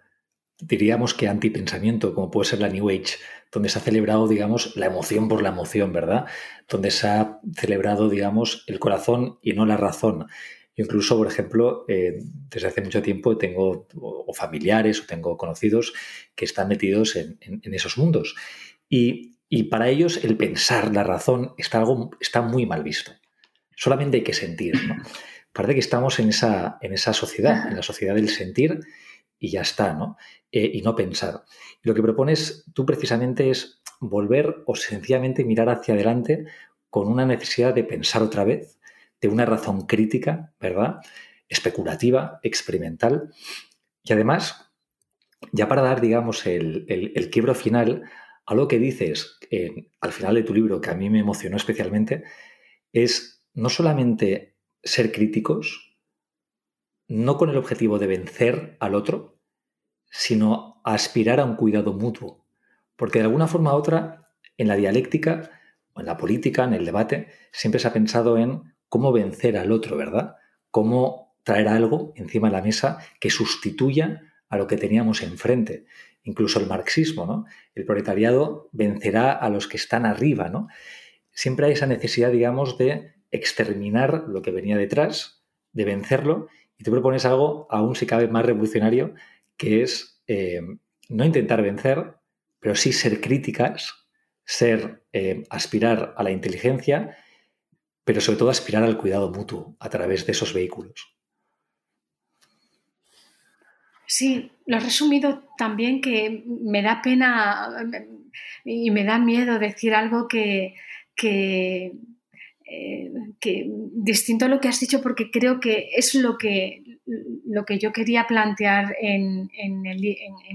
diríamos que antipensamiento, como puede ser la New Age, donde se ha celebrado, digamos, la emoción por la emoción, ¿verdad? Donde se ha celebrado, digamos, el corazón y no la razón. Incluso, por ejemplo, eh, desde hace mucho tiempo tengo o familiares o tengo conocidos que están metidos en, esos mundos. Y, para ellos el pensar, la razón, está, algo, está muy mal visto. Solamente hay que sentir. ¿no? Parece que estamos en esa, en esa sociedad, en la sociedad del sentir y ya está, ¿no? Eh, y no pensar. lo que propones tú precisamente es volver o sencillamente mirar hacia adelante con una necesidad de pensar otra vez, de una razón crítica, ¿verdad? Especulativa, experimental. Y además, ya para dar, digamos, el, el, quiebro final, algo que dices al final de tu libro que a mí me emocionó especialmente, es no solamente ser críticos, no con el objetivo de vencer al otro, sino aspirar a un cuidado mutuo. Porque de alguna forma u otra, en la dialéctica, o en la política, en el debate, siempre se ha pensado en cómo vencer al otro, ¿verdad? Cómo traer algo encima de la mesa que sustituya a lo que teníamos enfrente. Incluso el marxismo, ¿no? El proletariado vencerá a los que están arriba, ¿no? Siempre hay esa necesidad, digamos, de exterminar lo que venía detrás, de vencerlo, y tú propones algo aún si cabe más revolucionario, que es eh, no intentar vencer, pero sí ser críticas, ser, eh, aspirar a la inteligencia, pero sobre todo aspirar al cuidado mutuo a través de esos vehículos. Sí, lo he resumido también que me da pena y me da miedo decir algo que, que, eh, distinto a lo que has dicho porque creo que es lo que lo que yo quería plantear en,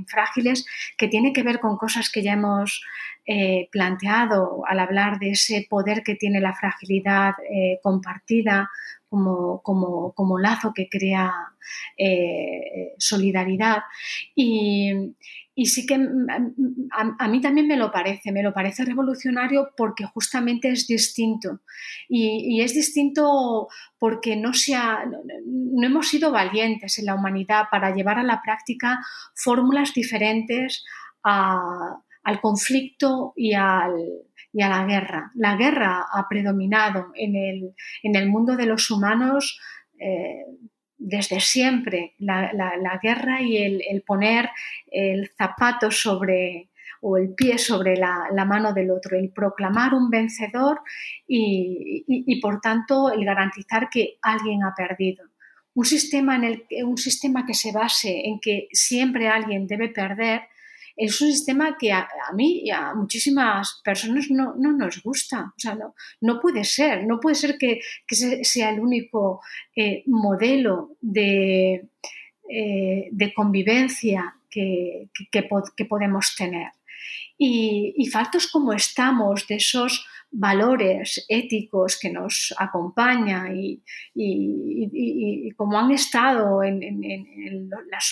Frágiles, que tiene que ver con cosas que ya hemos eh, planteado al hablar de ese poder que tiene la fragilidad eh, compartida como, como, lazo que crea eh, solidaridad. Y, y sí que a, mí también me lo parece, me lo parece revolucionario porque justamente es distinto. Y, es distinto porque no, se no, hemos sido valientes en la humanidad para llevar a la práctica fórmulas diferentes al conflicto y, al, y, a la guerra. La guerra ha predominado en el, en el mundo de los humanos. Eh, desde siempre la, guerra y el, poner el zapato sobre o el pie sobre la, mano del otro, el proclamar un vencedor y, por tanto el garantizar que alguien ha perdido. Un sistema, en el, un sistema que se base en que siempre alguien debe perder es un sistema que a, mí y a muchísimas personas no, nos gusta. O sea, no, puede ser, no puede ser que, sea el único eh, modelo de, eh, de convivencia que, que, podemos tener. Y, faltos como estamos de esos valores éticos que nos acompañan y, como han estado en,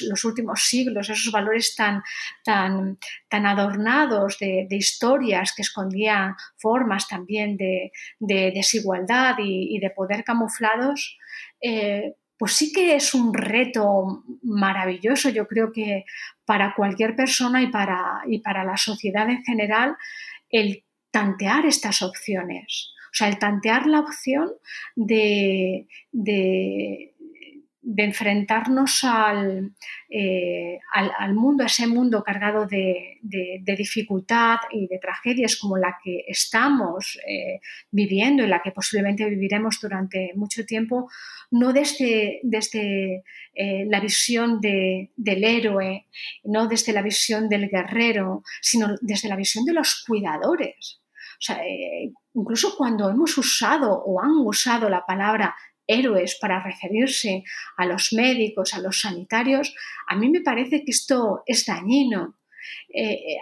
los últimos siglos, esos valores tan, tan, tan adornados de, historias que escondían formas también de, desigualdad y, de poder camuflados, eh, pues sí que es un reto maravilloso, yo creo que para cualquier persona y para, y para la sociedad en general, el tantear estas opciones. O sea, el tantear la opción de, enfrentarnos eh, al, mundo, a ese mundo cargado de, dificultad y de tragedias como la que estamos eh, viviendo y la que posiblemente viviremos durante mucho tiempo, no desde, desde eh, la visión del héroe, no desde la visión del guerrero, sino desde la visión de los cuidadores. O sea, incluso cuando hemos usado o han usado la palabra héroes para referirse a los médicos, a los sanitarios, a mí me parece que esto es dañino. Eh, eh,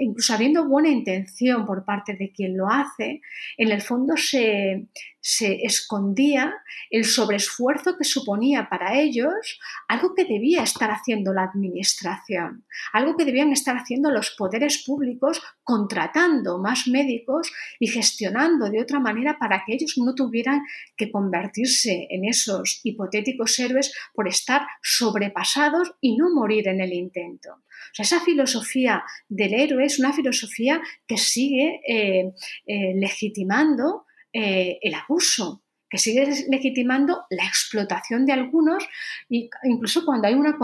incluso habiendo buena intención por parte de quien lo hace, en el fondo se, se escondía el sobreesfuerzo que suponía para ellos algo que debía estar haciendo la administración, algo que debían estar haciendo los poderes públicos contratando más médicos y gestionando de otra manera para que ellos no tuvieran que convertirse en esos hipotéticos héroes por estar sobrepasados y no morir en el intento. Esa filosofía del héroe es una filosofía que sigue eh, eh, legitimando eh, el abuso, que sigue legitimando la explotación de algunos, incluso cuando hay una,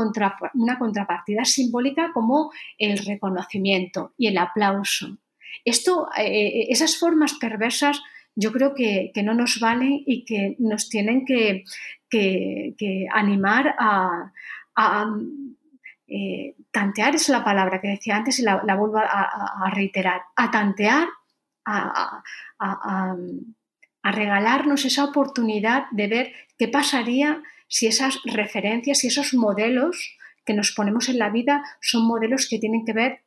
contrapartida simbólica como el reconocimiento y el aplauso. Esto, esas formas perversas yo creo que, no nos valen y que nos tienen que, animar a, eh, tantear es la palabra que decía antes y la, vuelvo a, reiterar, a tantear, a, regalarnos esa oportunidad de ver qué pasaría si esas referencias y esos modelos que nos ponemos en la vida son modelos que tienen que ver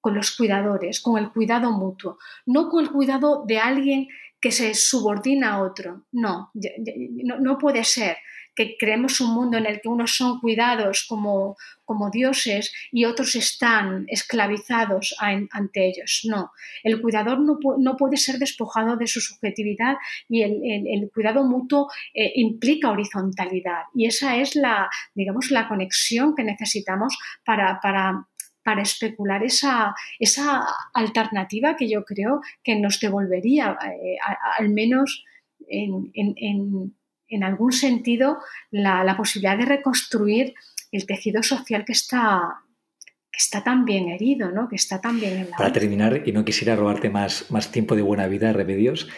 con los cuidadores, con el cuidado mutuo, no con el cuidado de alguien que se subordina a otro. No, no, puede ser que creemos un mundo en el que unos son cuidados como, como dioses y otros están esclavizados ante ellos. No, el cuidador no, no, puede ser despojado de su subjetividad y el, cuidado mutuo eh, implica horizontalidad y esa es la, digamos, la conexión que necesitamos para, para para especular esa, esa alternativa que yo creo que nos devolvería, eh, al menos en, algún sentido, la, posibilidad de reconstruir el tejido social que está, que está tan bien herido, ¿no? que está tan bien en la Para terminar, y no quisiera robarte más, más tiempo de buena vida, Remedios,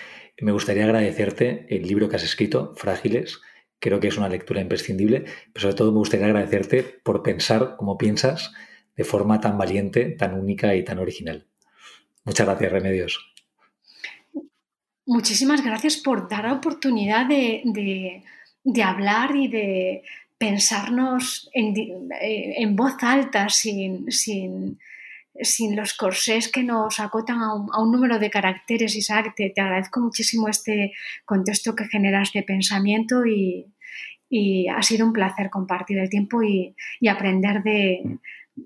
me gustaría agradecerte el libro que has escrito, Frágiles. Creo que es una lectura imprescindible, pero sobre todo me gustaría agradecerte por pensar como piensas de forma tan valiente, tan única y tan original. Muchas gracias, Remedios. Muchísimas gracias por dar la oportunidad de, hablar y de pensarnos en, eh, voz alta, sin, los corsés que nos acotan a un, número de caracteres. Isaac, te, agradezco muchísimo este contexto que generas de pensamiento y, ha sido un placer compartir el tiempo y aprender de,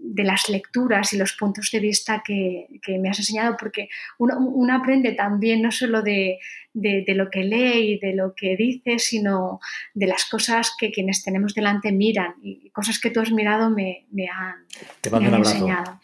de las lecturas y los puntos de vista que, me has enseñado, porque uno, aprende también no solo de, lo que lee y de lo que dice, sino de las cosas que quienes tenemos delante miran y cosas que tú has mirado me, han, me han enseñado.